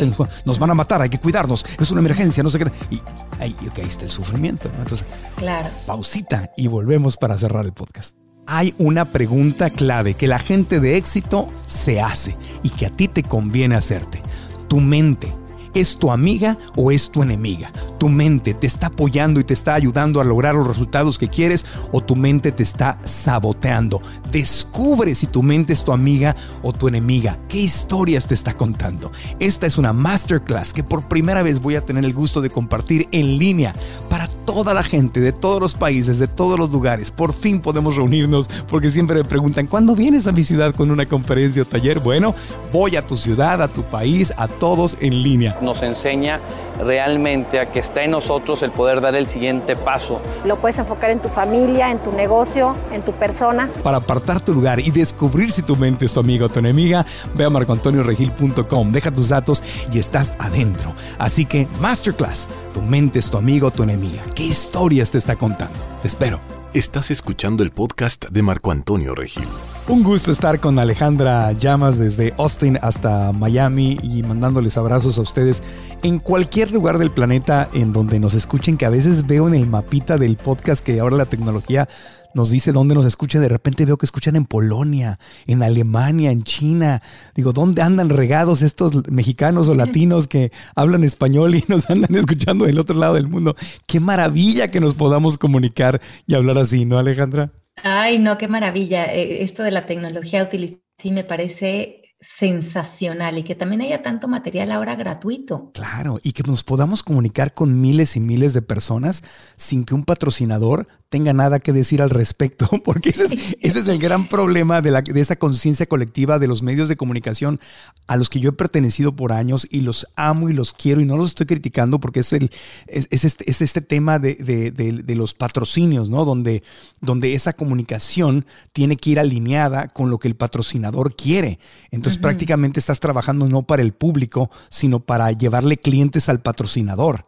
nos van a matar, hay que cuidarnos, es una emergencia, no sé qué. Y ahí, está el sufrimiento, Entonces, claro. pausita y volvemos para cerrar el podcast. Hay una pregunta clave que la gente de éxito se hace y que a ti te conviene hacerte. Tu mente ¿Es tu amiga o es tu enemiga? ¿Tu mente te está apoyando y te está ayudando a lograr los resultados que quieres o tu mente te está saboteando? Descubre si tu mente es tu amiga o tu enemiga. ¿Qué historias te está contando? Esta es una masterclass que por primera vez voy a tener el gusto de compartir en línea para toda la gente de todos los países, de todos los lugares. Por fin podemos reunirnos porque siempre me preguntan, ¿cuándo vienes a mi ciudad con una conferencia o taller? Bueno, voy a tu ciudad, a tu país, a todos en línea nos enseña realmente a que está en nosotros el poder dar el siguiente paso. Lo puedes enfocar en tu familia, en tu negocio, en tu persona. Para apartar tu lugar y descubrir si tu mente es tu amiga o tu enemiga, ve a marcoantonioregil.com, deja tus datos y estás adentro. Así que, Masterclass, tu mente es tu amigo o tu enemiga. ¿Qué historias te está contando? Te espero. Estás escuchando el podcast de Marco Antonio Regil. Un gusto estar con Alejandra Llamas desde Austin hasta Miami y mandándoles abrazos a ustedes en cualquier lugar del planeta en donde nos escuchen, que a veces veo en el mapita del podcast que ahora la tecnología nos dice dónde nos escucha. De repente veo que escuchan en Polonia, en Alemania, en China. Digo, ¿dónde andan regados estos mexicanos o latinos que hablan español y nos andan escuchando del otro lado del mundo? Qué maravilla que nos podamos comunicar y hablar así, ¿no, Alejandra? Ay, no, qué maravilla. Eh, esto de la tecnología sí me parece sensacional y que también haya tanto material ahora gratuito. Claro, y que nos podamos comunicar con miles y miles de personas sin que un patrocinador tenga nada que decir al respecto, porque ese es, el gran problema de, la, de esa conciencia colectiva de los medios de comunicación a los que yo he pertenecido por años y los amo y los quiero y no los estoy criticando porque es, el, es, este, es este, tema de, de, los patrocinios, ¿no? Donde, donde esa comunicación tiene que ir alineada con lo que el patrocinador quiere. Entonces prácticamente estás trabajando no para el público, sino para llevarle clientes al patrocinador.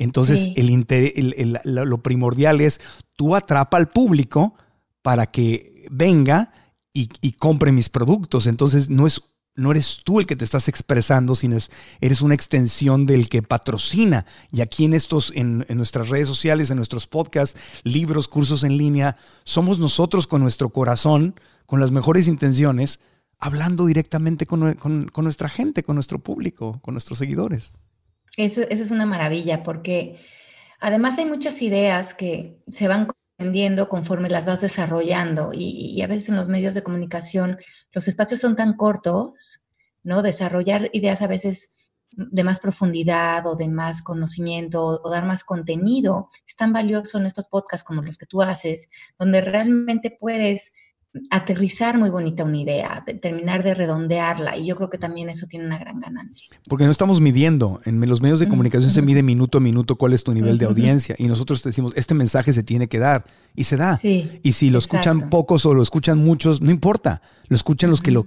Entonces, el, lo primordial es tú atrapa al público para que venga y, compre mis productos. Entonces, no, es, no eres tú el que te estás expresando, sino eres una extensión del que patrocina. Y aquí en estos, en, nuestras redes sociales, en nuestros podcasts, libros, cursos en línea, somos nosotros con nuestro corazón, con las mejores intenciones, hablando directamente con, con nuestra gente, con nuestro público, con nuestros seguidores. Eso, es una maravilla porque además hay muchas ideas que se van comprendiendo conforme las vas desarrollando y, a veces en los medios de comunicación los espacios son tan cortos, ¿no? Desarrollar ideas a veces de más profundidad o de más conocimiento o, dar más contenido es tan valioso en estos podcasts como los que tú haces, donde realmente puedes aterrizar muy bonita una idea, terminar de redondearla y yo creo que también eso tiene una gran ganancia. Porque no estamos midiendo, en los medios de comunicación se mide minuto a minuto cuál es tu nivel de audiencia y nosotros decimos, este mensaje se tiene que dar y se da. y si lo escuchan pocos o lo escuchan muchos, no importa. Lo escuchan los que lo,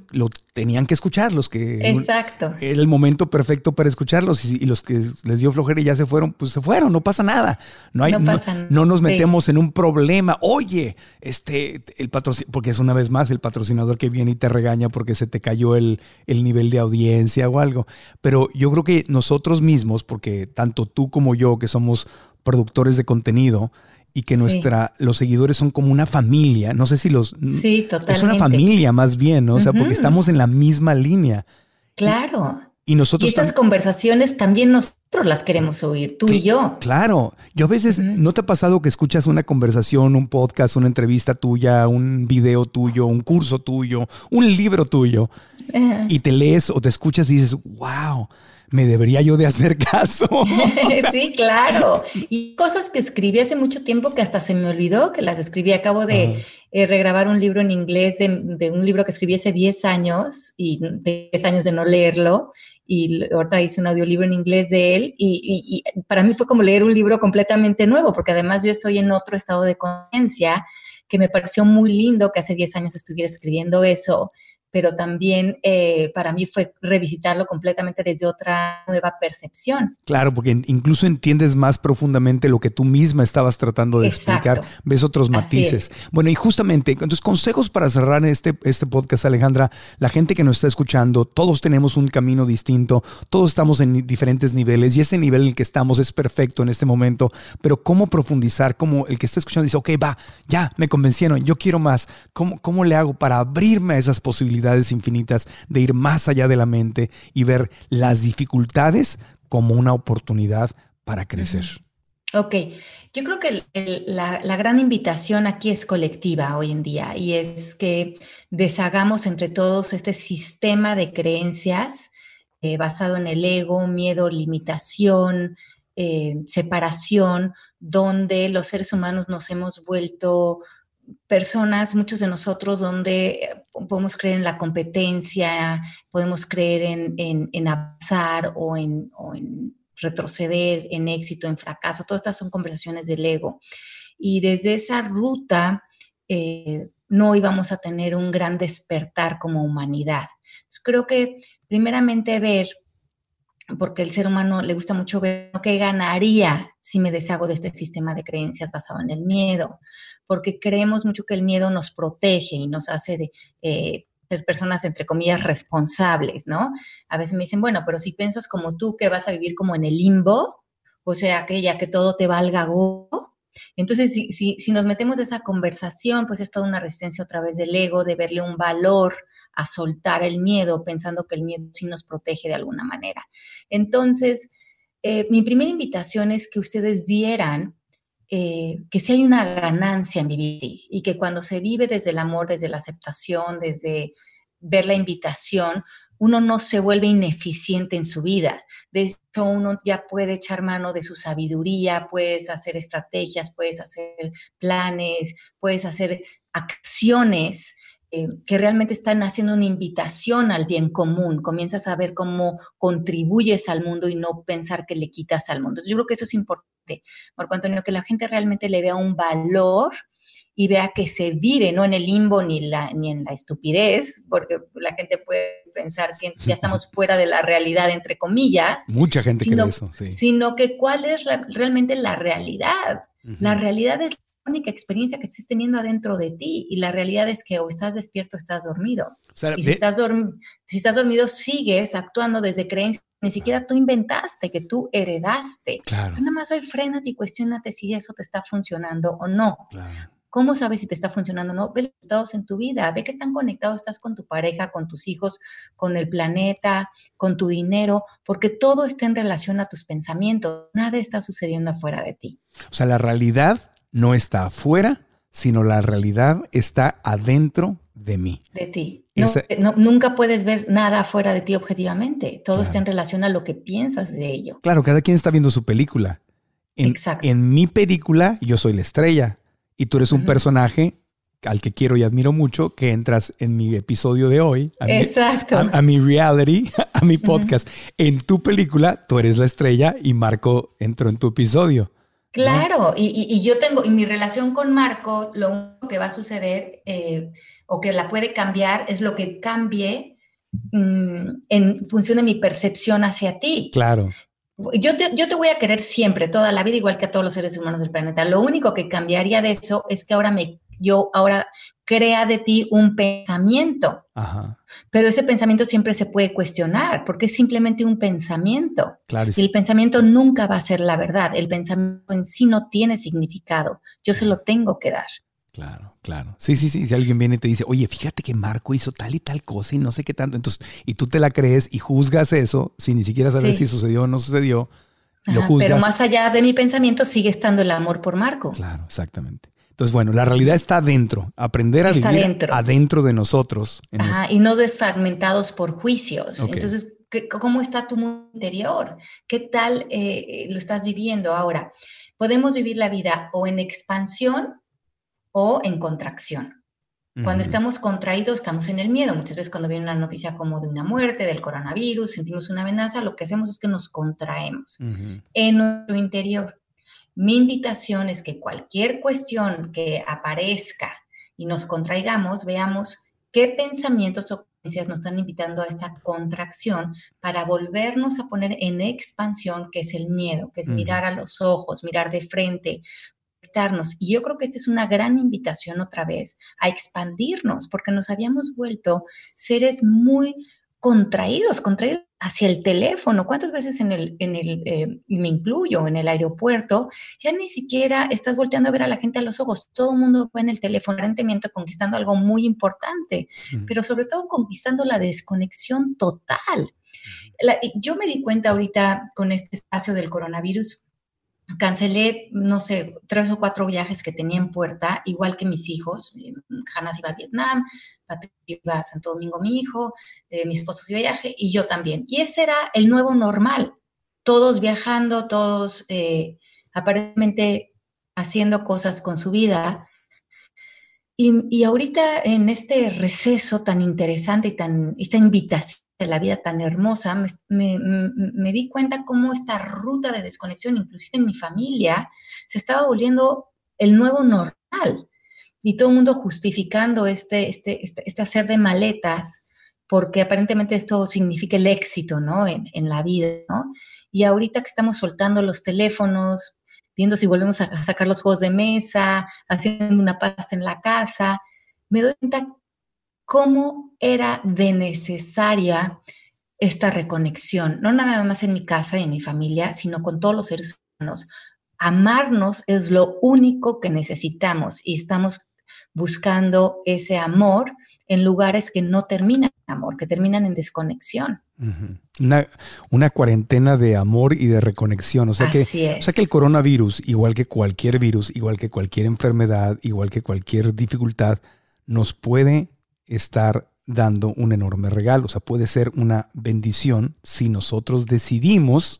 tenían que escuchar, los que... Exacto. Era el momento perfecto para escucharlos y, los que les dio flojera y ya se fueron, pues se fueron, no pasa nada. No, hay, no, no, nos metemos en un problema. Oye, este, el patrocinador, porque es una vez más el patrocinador que viene y te regaña porque se te cayó el, el nivel de audiencia o algo. Pero yo creo que nosotros mismos, porque tanto tú como yo, que somos productores de contenido, y que nuestra los seguidores son como una familia. No sé si los Sí, totalmente. Es una familia más bien, ¿no? O sea, porque estamos en la misma línea. Claro. Y, nosotros estas conversaciones también nosotros las queremos oír, tú y yo. Claro. Yo a veces no te ha pasado que escuchas una conversación, un podcast, una entrevista tuya, un video tuyo, un curso tuyo, un libro tuyo y te lees o te escuchas y dices, "Wow, me debería yo de hacer caso. sí, claro. Y cosas que escribí hace mucho tiempo que hasta se me olvidó que las escribí. Acabo de eh, regrabar un libro en inglés de, un libro que escribí hace 10 años y 10 años de no leerlo. Y ahorita hice un audiolibro en inglés de él y, y para mí fue como leer un libro completamente nuevo, porque además yo estoy en otro estado de conciencia que me pareció muy lindo que hace 10 años estuviera escribiendo eso pero también eh, para mí fue revisitarlo completamente desde otra nueva percepción. Claro, porque incluso entiendes más profundamente lo que tú misma estabas tratando de explicar, ves otros matices. Bueno, y justamente, entonces consejos para cerrar este, este podcast, Alejandra, la gente que nos está escuchando, todos tenemos un camino distinto, todos estamos en diferentes niveles y ese nivel en el que estamos es perfecto en este momento, pero cómo profundizar, cómo el que está escuchando dice, ok, va, ya, me convencieron, yo quiero más, ¿cómo, cómo le hago para abrirme a esas posibilidades? Infinitas de ir más allá de la mente y ver las dificultades como una oportunidad para crecer. Ok, yo creo que la, gran invitación aquí es colectiva hoy en día y es que deshagamos entre todos este sistema de creencias eh, basado en el ego, miedo, limitación, eh, separación, donde los seres humanos nos hemos vuelto personas, muchos de nosotros, donde podemos creer en la competencia, podemos creer en, avanzar o en, retroceder, en éxito, en fracaso. Todas estas son conversaciones del ego. Y desde esa ruta eh, no íbamos a tener un gran despertar como humanidad. creo que primeramente ver porque el ser humano le gusta mucho ver qué ganaría si me deshago de este sistema de creencias basado en el miedo, porque creemos mucho que el miedo nos protege y nos hace de, eh, ser personas, entre comillas, responsables, ¿no? A veces me dicen, bueno, pero si piensas como tú, que vas a vivir como en el limbo, o sea, que ya que todo te valga go. Entonces, si, si, nos metemos de esa conversación, pues es toda una resistencia a través del ego, de verle un valor a soltar el miedo, pensando que el miedo sí nos protege de alguna manera. Entonces, eh, mi primera invitación es que ustedes vieran eh, que si hay una ganancia en vivir y que cuando se vive desde el amor, desde la aceptación, desde ver la invitación, uno no se vuelve ineficiente en su vida. De hecho, uno ya puede echar mano de su sabiduría, puedes hacer estrategias, puedes hacer planes, puedes hacer acciones eh, que realmente están haciendo una invitación al bien común. Comienzas a ver cómo contribuyes al mundo y no pensar que le quitas al mundo. yo creo que eso es importante, por cuanto que la gente realmente le vea un valor y vea que se vive, no en el limbo ni, la, ni en la estupidez, porque la gente puede pensar que ya estamos fuera de la realidad, entre comillas. Mucha gente cree eso, sí. Sino que cuál es realmente la realidad. La realidad es única experiencia que estés teniendo adentro de ti y la realidad es que o estás despierto o estás dormido. y si, estás si estás dormido, sigues actuando desde creencias ni siquiera tú inventaste, que tú heredaste. Claro. nada más hoy frénate y cuestionate si eso te está funcionando o no. ¿Cómo sabes si te está funcionando o no? Ve los resultados en tu vida, ve qué tan conectado estás con tu pareja, con tus hijos, con el planeta, con tu dinero, porque todo está en relación a tus pensamientos. Nada está sucediendo afuera de ti. O sea, la realidad no está afuera, sino la realidad está adentro de mí. De ti. nunca puedes ver nada afuera de ti objetivamente. Todo está en relación a lo que piensas de ello. Claro, cada quien está viendo su película. En, Exacto. En mi película, yo soy la estrella y tú eres un personaje al que quiero y admiro mucho, que entras en mi episodio de hoy, a, Exacto. Mi, a, mi reality, a mi podcast. En tu película, tú eres la estrella y Marco entró en tu episodio. Claro, y, yo tengo, y mi relación con Marco, lo único que va a suceder eh, o que la puede cambiar es lo que cambie mm, en función de mi percepción hacia ti. Claro. Yo te, yo te voy a querer siempre, toda la vida, igual que a todos los seres humanos del planeta. Lo único que cambiaría de eso es que ahora me, yo ahora crea de ti un pensamiento. Pero ese pensamiento siempre se puede cuestionar porque es simplemente un pensamiento. Claro. Y el pensamiento nunca va a ser la verdad. El pensamiento en sí no tiene significado. Yo se lo tengo que dar. Claro, claro. Sí, sí, sí. Si alguien viene y te dice, oye, fíjate que Marco hizo tal y tal cosa y no sé qué tanto. Entonces, y tú te la crees y juzgas eso sin ni siquiera saber si sucedió o no sucedió. Pero más allá de mi pensamiento sigue estando el amor por Marco. Claro, exactamente. Entonces, bueno, la realidad está adentro. Aprender a vivir adentro. de nosotros. Ajá, y no desfragmentados por juicios. Entonces, ¿cómo está tu mundo interior? ¿Qué tal eh, lo estás viviendo ahora? Podemos vivir la vida o en expansión o en contracción. Cuando estamos contraídos, estamos en el miedo. Muchas veces cuando viene una noticia como de una muerte, del coronavirus, sentimos una amenaza, lo que hacemos es que nos contraemos en nuestro interior. Mi invitación es que cualquier cuestión que aparezca y nos contraigamos, veamos qué pensamientos o creencias nos están invitando a esta contracción para volvernos a poner en expansión, que es el miedo, que es mirar a los ojos, mirar de frente, y yo creo que esta es una gran invitación otra vez a expandirnos, porque nos habíamos vuelto seres muy contraídos, contraídos hacia el teléfono. ¿Cuántas veces en el, en el eh, me incluyo, en el aeropuerto, ya ni siquiera estás volteando a ver a la gente a los ojos? Todo el mundo va en el teléfono, aparentemente conquistando algo muy importante, pero sobre todo conquistando la desconexión total. yo me di cuenta ahorita con este espacio del coronavirus cancelé, no sé, tres o cuatro viajes que tenía en puerta, igual que mis hijos. Eh, Hanna iba a Vietnam, Patrick iba a Santo Domingo, mi hijo, eh, mi esposo a viaje y yo también. Y ese era el nuevo normal. Todos viajando, todos eh, aparentemente haciendo cosas con su vida. Y, y, ahorita en este receso tan interesante y tan, esta invitación de la vida tan hermosa, me, di cuenta cómo esta ruta de desconexión, inclusive en mi familia, se estaba volviendo el nuevo normal. Y todo el mundo justificando este, este, este, este, hacer de maletas, porque aparentemente esto significa el éxito, ¿no? En, en la vida, ¿no? Y ahorita que estamos soltando los teléfonos, viendo si volvemos a sacar los juegos de mesa, haciendo una pasta en la casa, me doy cuenta cómo era de necesaria esta reconexión, no nada más en mi casa y en mi familia, sino con todos los seres humanos. Amarnos es lo único que necesitamos y estamos buscando ese amor en lugares que no terminan en amor, que terminan en desconexión. una, cuarentena de amor y de reconexión. O sea, que, o sea que el coronavirus, igual que cualquier virus, igual que cualquier enfermedad, igual que cualquier dificultad, nos puede estar dando un enorme regalo. O sea, puede ser una bendición si nosotros decidimos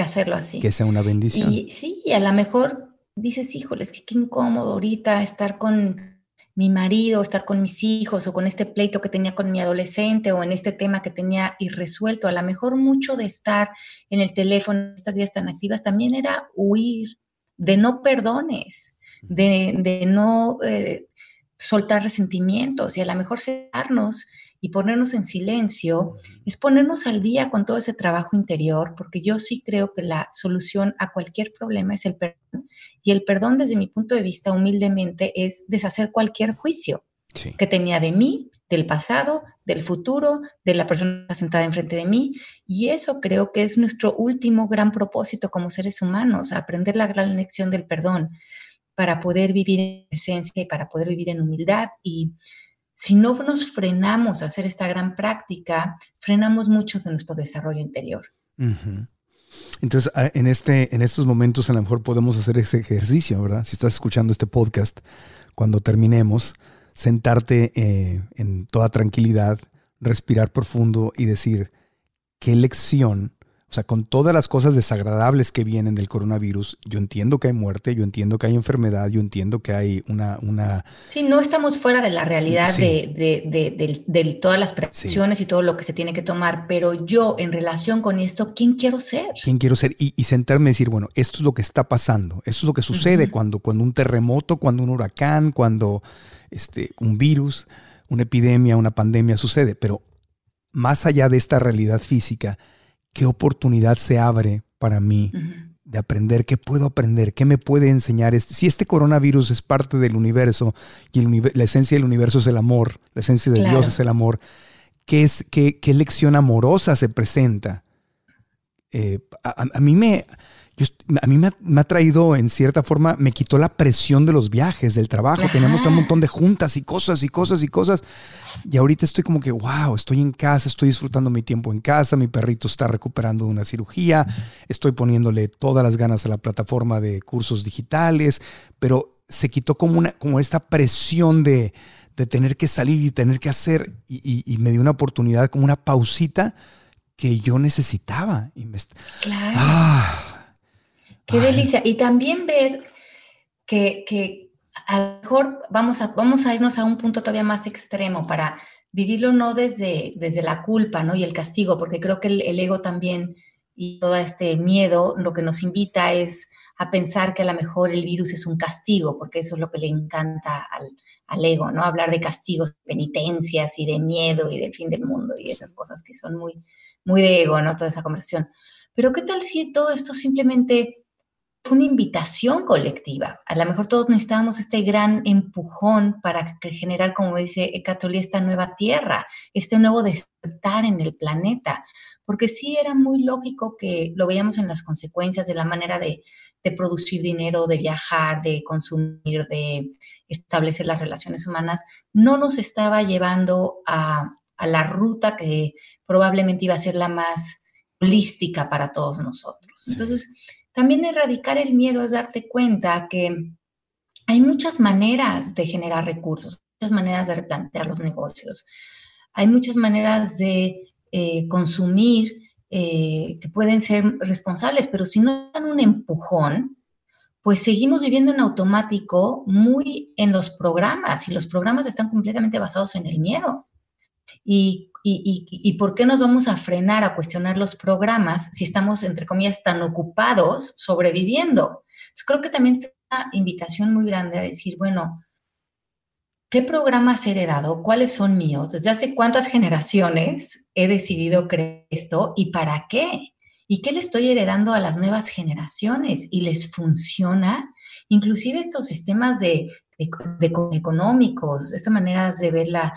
hacerlo así. Que sea una bendición. Y sí, a lo mejor dices, híjoles, que qué incómodo ahorita estar con mi marido, estar con mis hijos o con este pleito que tenía con mi adolescente o en este tema que tenía irresuelto. A lo mejor mucho de estar en el teléfono, en estas vías tan activas, también era huir de no perdones, de, de no eh, soltar resentimientos y a lo mejor sentarnos y ponernos en silencio es ponernos al día con todo ese trabajo interior, porque yo sí creo que la solución a cualquier problema es el perdón. Y el perdón desde mi punto de vista humildemente es deshacer cualquier juicio que tenía de mí, del pasado, del futuro, de la persona sentada enfrente de mí. Y eso creo que es nuestro último gran propósito como seres humanos, aprender la gran lección del perdón para poder vivir en esencia y para poder vivir en humildad. Y si no nos frenamos a hacer esta gran práctica, frenamos mucho de nuestro desarrollo interior. Entonces, ah, en, este, en estos momentos a lo mejor podemos hacer ese ejercicio, ¿verdad? Si estás escuchando este podcast, cuando terminemos, sentarte eh, en toda tranquilidad, respirar profundo y decir, ¿qué lección O sea, con todas las cosas desagradables que vienen del coronavirus, yo entiendo que hay muerte, yo entiendo que hay enfermedad, yo entiendo que hay una... una... Sí, no estamos fuera de la realidad de, todas las presiones y todo lo que se tiene que tomar, pero yo en relación con esto, ¿quién quiero ser? ¿Quién quiero ser? Y, sentarme y decir, bueno, esto es lo que está pasando, esto es lo que sucede cuando, cuando un terremoto, cuando un huracán, cuando este, un virus, una epidemia, una pandemia sucede, pero más allá de esta realidad física, qué oportunidad se abre para mí de aprender, qué puedo aprender, qué me puede enseñar. Este, si este coronavirus es parte del universo y la esencia del universo es el amor, la esencia de Dios es el amor, ¿qué, es, qué, qué lección amorosa se presenta? Eh, a, mí me... a mí me ha, traído, en cierta forma, me quitó la presión de los viajes, del trabajo. Teníamos un montón de juntas y cosas y cosas y cosas. Y ahorita estoy como que, wow, estoy en casa, estoy disfrutando mi tiempo en casa, mi perrito está recuperando de una cirugía, estoy poniéndole todas las ganas a la plataforma de cursos digitales, pero se quitó como, una, como esta presión de, de tener que salir y tener que hacer, y, me dio una oportunidad, como una pausita que yo necesitaba. Y me... Claro. ¡Ah! Qué delicia. Y también ver que, que a lo mejor vamos a, vamos a irnos a un punto todavía más extremo para vivirlo no desde, desde la culpa ¿no? y el castigo, porque creo que el, ego también y todo este miedo lo que nos invita es a pensar que a lo mejor el virus es un castigo, porque eso es lo que le encanta al, al ego, ¿no? Hablar de castigos, penitencias y de miedo y del fin del mundo y esas cosas que son muy, muy de ego, ¿no? Toda esa conversión. Pero ¿qué tal si todo esto simplemente una invitación colectiva. A lo mejor todos necesitábamos este gran empujón para generar, como dice Ecatolí, esta nueva tierra, este nuevo despertar en el planeta. Porque sí era muy lógico que lo veíamos en las consecuencias de la manera de, producir dinero, de viajar, de consumir, de establecer las relaciones humanas, no nos estaba llevando a, a la ruta que probablemente iba a ser la más holística para todos nosotros. Entonces, también erradicar el miedo es darte cuenta que hay muchas maneras de generar recursos, muchas maneras de replantear los negocios, hay muchas maneras de eh, consumir eh, que pueden ser responsables, pero si no dan un empujón, pues seguimos viviendo en automático muy en los programas y los programas están completamente basados en el miedo. Y y, por qué nos vamos a frenar a cuestionar los programas si estamos, entre comillas, tan ocupados sobreviviendo? Entonces, creo que también es una invitación muy grande a decir, bueno, ¿qué programas he heredado? ¿Cuáles son míos? ¿Desde hace cuántas generaciones he decidido creer esto y para qué? ¿Y qué le estoy heredando a las nuevas generaciones? ¿Y les funciona? Inclusive estos sistemas de económicos, esta manera de ver la,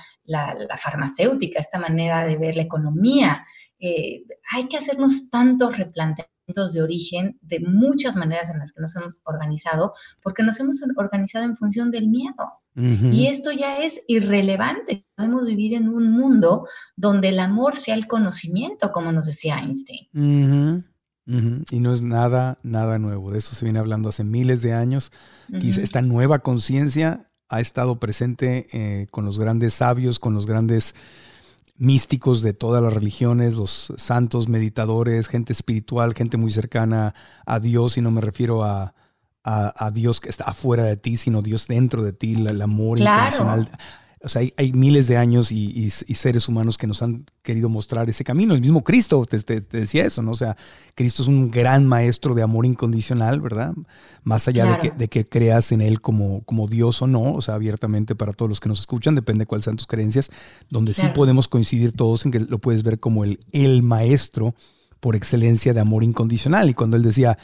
farmacéutica, esta manera de ver la economía. Eh, hay que hacernos tantos replanteamientos de origen de muchas maneras en las que nos hemos organizado, porque nos hemos organizado en función del miedo. Y esto ya es irrelevante. Podemos vivir en un mundo donde el amor sea el conocimiento, como nos decía Einstein. Y no es nada, nada nuevo. De eso se viene hablando hace miles de años. esta nueva conciencia ha estado presente eh, con los grandes sabios, con los grandes místicos de todas las religiones, los santos, meditadores, gente espiritual, gente muy cercana a Dios, y no me refiero a, a, Dios que está afuera de ti, sino Dios dentro de ti, el, amor incondicional o sea, hay, miles de años y, seres humanos que nos han querido mostrar ese camino. El mismo Cristo te, decía eso, ¿no? O sea, Cristo es un gran maestro de amor incondicional, ¿verdad? Más allá de, que, creas en Él como, como Dios o no, o sea, abiertamente para todos los que nos escuchan, depende de cuáles sean tus creencias, donde sí podemos coincidir todos en que lo puedes ver como el, el maestro por excelencia de amor incondicional. Y cuando Él decía,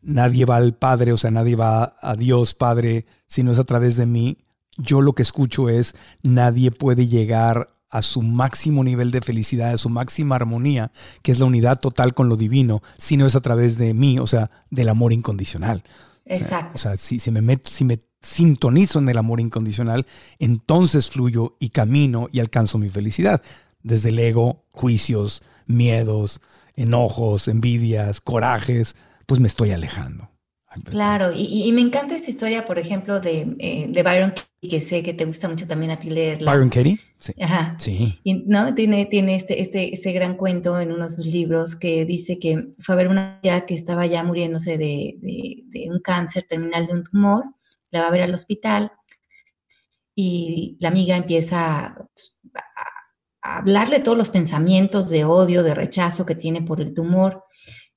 nadie va al Padre, o sea, nadie va a Dios Padre si no es a través de mí, yo lo que escucho es nadie puede llegar a su máximo nivel de felicidad, a su máxima armonía, que es la unidad total con lo divino, si no es a través de mí, o sea, del amor incondicional. Exacto. O sea, si, me meto, si me sintonizo en el amor incondicional, entonces fluyo y camino y alcanzo mi felicidad. Desde el ego, juicios, miedos, enojos, envidias, corajes, pues me estoy alejando. Claro, y, me encanta esta historia, por ejemplo, de, eh, de Byron Katie, que sé que te gusta mucho también a ti leerla. Byron Katie, sí. Ajá. Sí. ¿no? Tiene, tiene este, este, este gran cuento en uno de sus libros que dice que fue a ver una amiga que estaba ya muriéndose de, de, de un cáncer terminal de un tumor, la va a ver al hospital y la amiga empieza a, a hablarle todos los pensamientos de odio, de rechazo que tiene por el tumor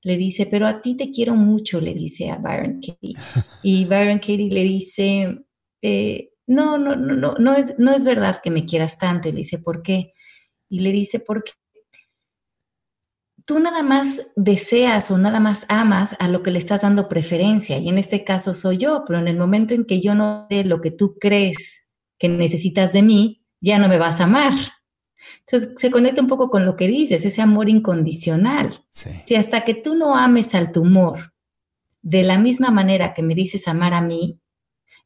le dice, pero a ti te quiero mucho, le dice a Byron Katie. Y Byron Katie le dice, eh, no, no, no, no, no es, no es verdad que me quieras tanto. Y le dice, ¿por qué? Y le dice, porque tú nada más deseas o nada más amas a lo que le estás dando preferencia. Y en este caso soy yo, pero en el momento en que yo no sé lo que tú crees que necesitas de mí, ya no me vas a amar. Entonces se conecta un poco con lo que dices, ese amor incondicional. Si hasta que tú no ames al tumor de la misma manera que me dices amar a mí,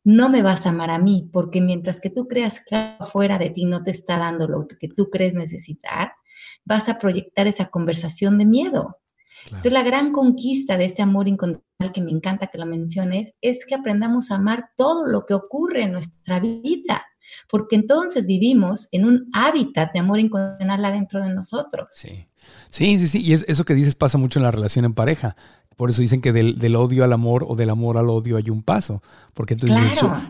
no me vas a amar a mí, porque mientras que tú creas que afuera de ti no te está dando lo que tú crees necesitar, vas a proyectar esa conversación de miedo. Entonces, la gran conquista de este amor incondicional, que me encanta que lo menciones, es que aprendamos a amar todo lo que ocurre en nuestra vida porque entonces vivimos en un hábitat de amor incondicional adentro de nosotros. Sí, sí, sí, sí. y eso que dices pasa mucho en la relación en pareja. Por eso dicen que del, odio al amor o del amor al odio hay un paso. Porque entonces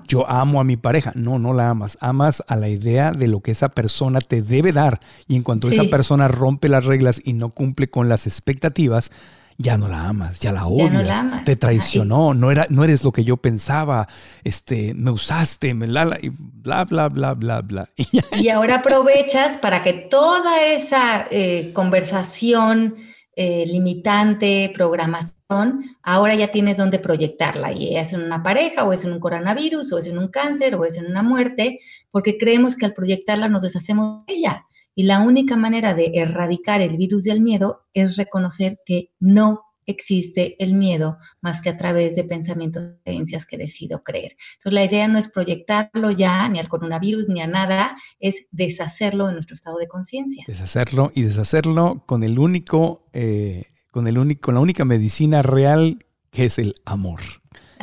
yo, amo a mi pareja. No, no la amas. Amas a la idea de lo que esa persona te debe dar. Y en cuanto esa persona rompe las reglas y no cumple con las expectativas, ya no la amas, ya la odias, te traicionó, no, era, no eres lo que yo pensaba, este, me usaste, me la, y bla, bla, bla, bla, bla. Y ahora aprovechas para que toda esa eh, conversación eh, limitante, programación, ahora ya tienes donde proyectarla, y es en una pareja, o es en un coronavirus, o es en un cáncer, o es en una muerte, porque creemos que al proyectarla nos deshacemos de ella. Y la única manera de erradicar el virus del miedo es reconocer que no existe el miedo más que a través de pensamientos y creencias que decido creer. Entonces, la idea no es proyectarlo ya ni al coronavirus ni a nada, es deshacerlo en nuestro estado de conciencia. Deshacerlo y deshacerlo con el único, eh, con el único, con la única medicina real que es el amor.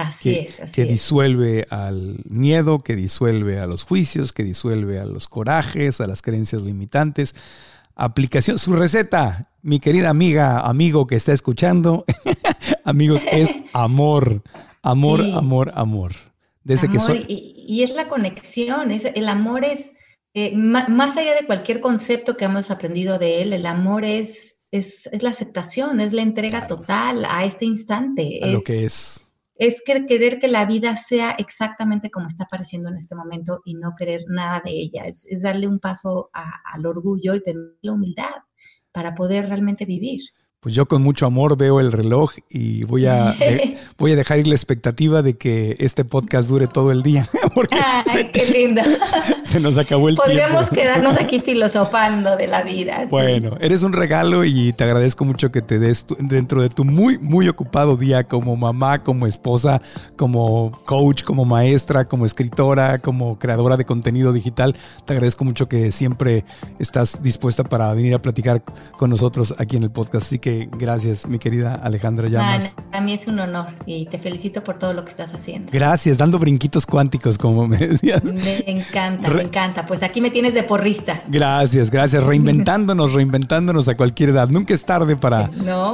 Así es, así que disuelve al miedo, que disuelve a los juicios, que disuelve a los corajes, a las creencias limitantes. Aplicación, su receta, mi querida amiga, amigo que está escuchando, amigos, es amor, amor, amor, amor. Desde que y, es la conexión, es, el amor es, eh, más allá de cualquier concepto que hemos aprendido de él, el amor es, es, la aceptación, es la entrega total a este instante. A lo que es es querer que la vida sea exactamente como está apareciendo en este momento y no querer nada de ella. Es, darle un paso al orgullo y tener la humildad para poder realmente vivir. Pues yo con mucho amor veo el reloj y voy a, voy a dejar ir la expectativa de que este podcast dure todo el día. Porque Ay, qué lindo. Se nos acabó el Podríamos quedarnos aquí filosofando de la vida. Bueno, eres un regalo y te agradezco mucho que te des dentro de tu muy, muy ocupado día como mamá, como esposa, como coach, como maestra, como escritora, como creadora de contenido digital. Te agradezco mucho que siempre estás dispuesta para venir a platicar con nosotros aquí en el podcast. Así que gracias, mi querida Alejandra Llamas. a mí es un honor y te felicito por todo lo que estás haciendo. Gracias, dando brinquitos cuánticos, como me decías. Me encanta, me encanta. Pues aquí me tienes de porrista. Gracias, gracias. Reinventándonos, reinventándonos a cualquier edad. Nunca es tarde para,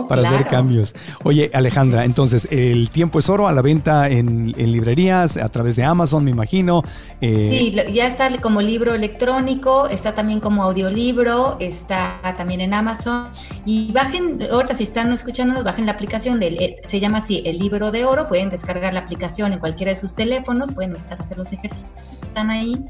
para hacer cambios. Oye, Alejandra, entonces, el tiempo es oro a la venta en, librerías, a través de Amazon, me imagino. Eh, sí, ya está como libro electrónico, está también como audiolibro, está también en Amazon. Y bajen ahorita si están escuchándonos, bajen la aplicación, del, eh, se llama así, el libro de oro, pueden descargar la aplicación en cualquiera de sus teléfonos, pueden empezar a hacer los ejercicios que están ahí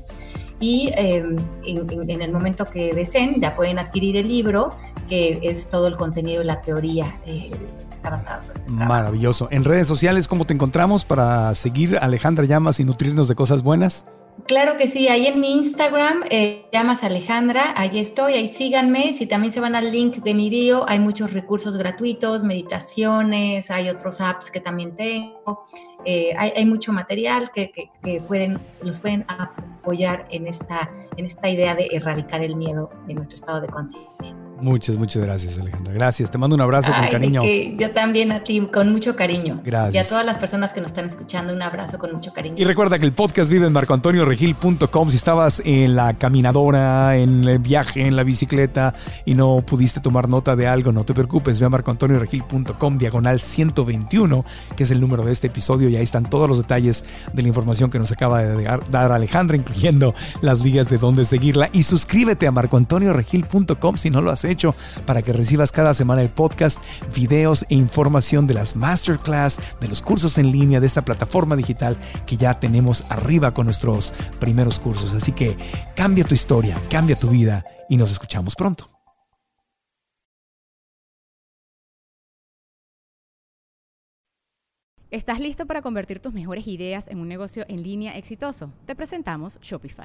y em, en, el momento que deseen ya pueden adquirir el libro, que es todo el contenido y la teoría. Eh, está basado en este Maravilloso. En redes sociales, ¿cómo te encontramos para seguir Alejandra Llamas y nutrirnos de cosas buenas? Claro que sí, ahí en mi Instagram, eh, llamas Alejandra, ahí estoy, ahí síganme. Si también se van al link de mi bio, hay muchos recursos gratuitos, meditaciones, hay otros apps que también tengo. Eh, hay, mucho material que, pueden, los pueden apoyar en esta, en esta idea de erradicar el miedo de nuestro estado de conciencia. Muchas, muchas gracias, Alejandra. Gracias. Te mando un abrazo con cariño. yo también a ti, con mucho cariño. Gracias. Y a todas las personas que nos están escuchando, un abrazo con mucho cariño. Y recuerda que el podcast vive en marcoantonioregil.com. Si estabas en la caminadora, en el viaje, en la bicicleta y no pudiste tomar nota de algo, no te preocupes. Ve a marcoantonioregil.com, diagonal 121, que es el número de este episodio. Y ahí están todos los detalles de la información que nos acaba de dar Alejandra, incluyendo las ligas de dónde seguirla. Y suscríbete a marcoantonioregil.com si no lo has hecho para que recibas cada semana el podcast, videos e información de las masterclass, de los cursos en línea de esta plataforma digital que ya tenemos arriba con nuestros primeros cursos. Así que cambia tu historia, cambia tu vida y nos escuchamos pronto. ¿Estás listo para convertir tus mejores ideas en un negocio en línea exitoso? Te presentamos Shopify.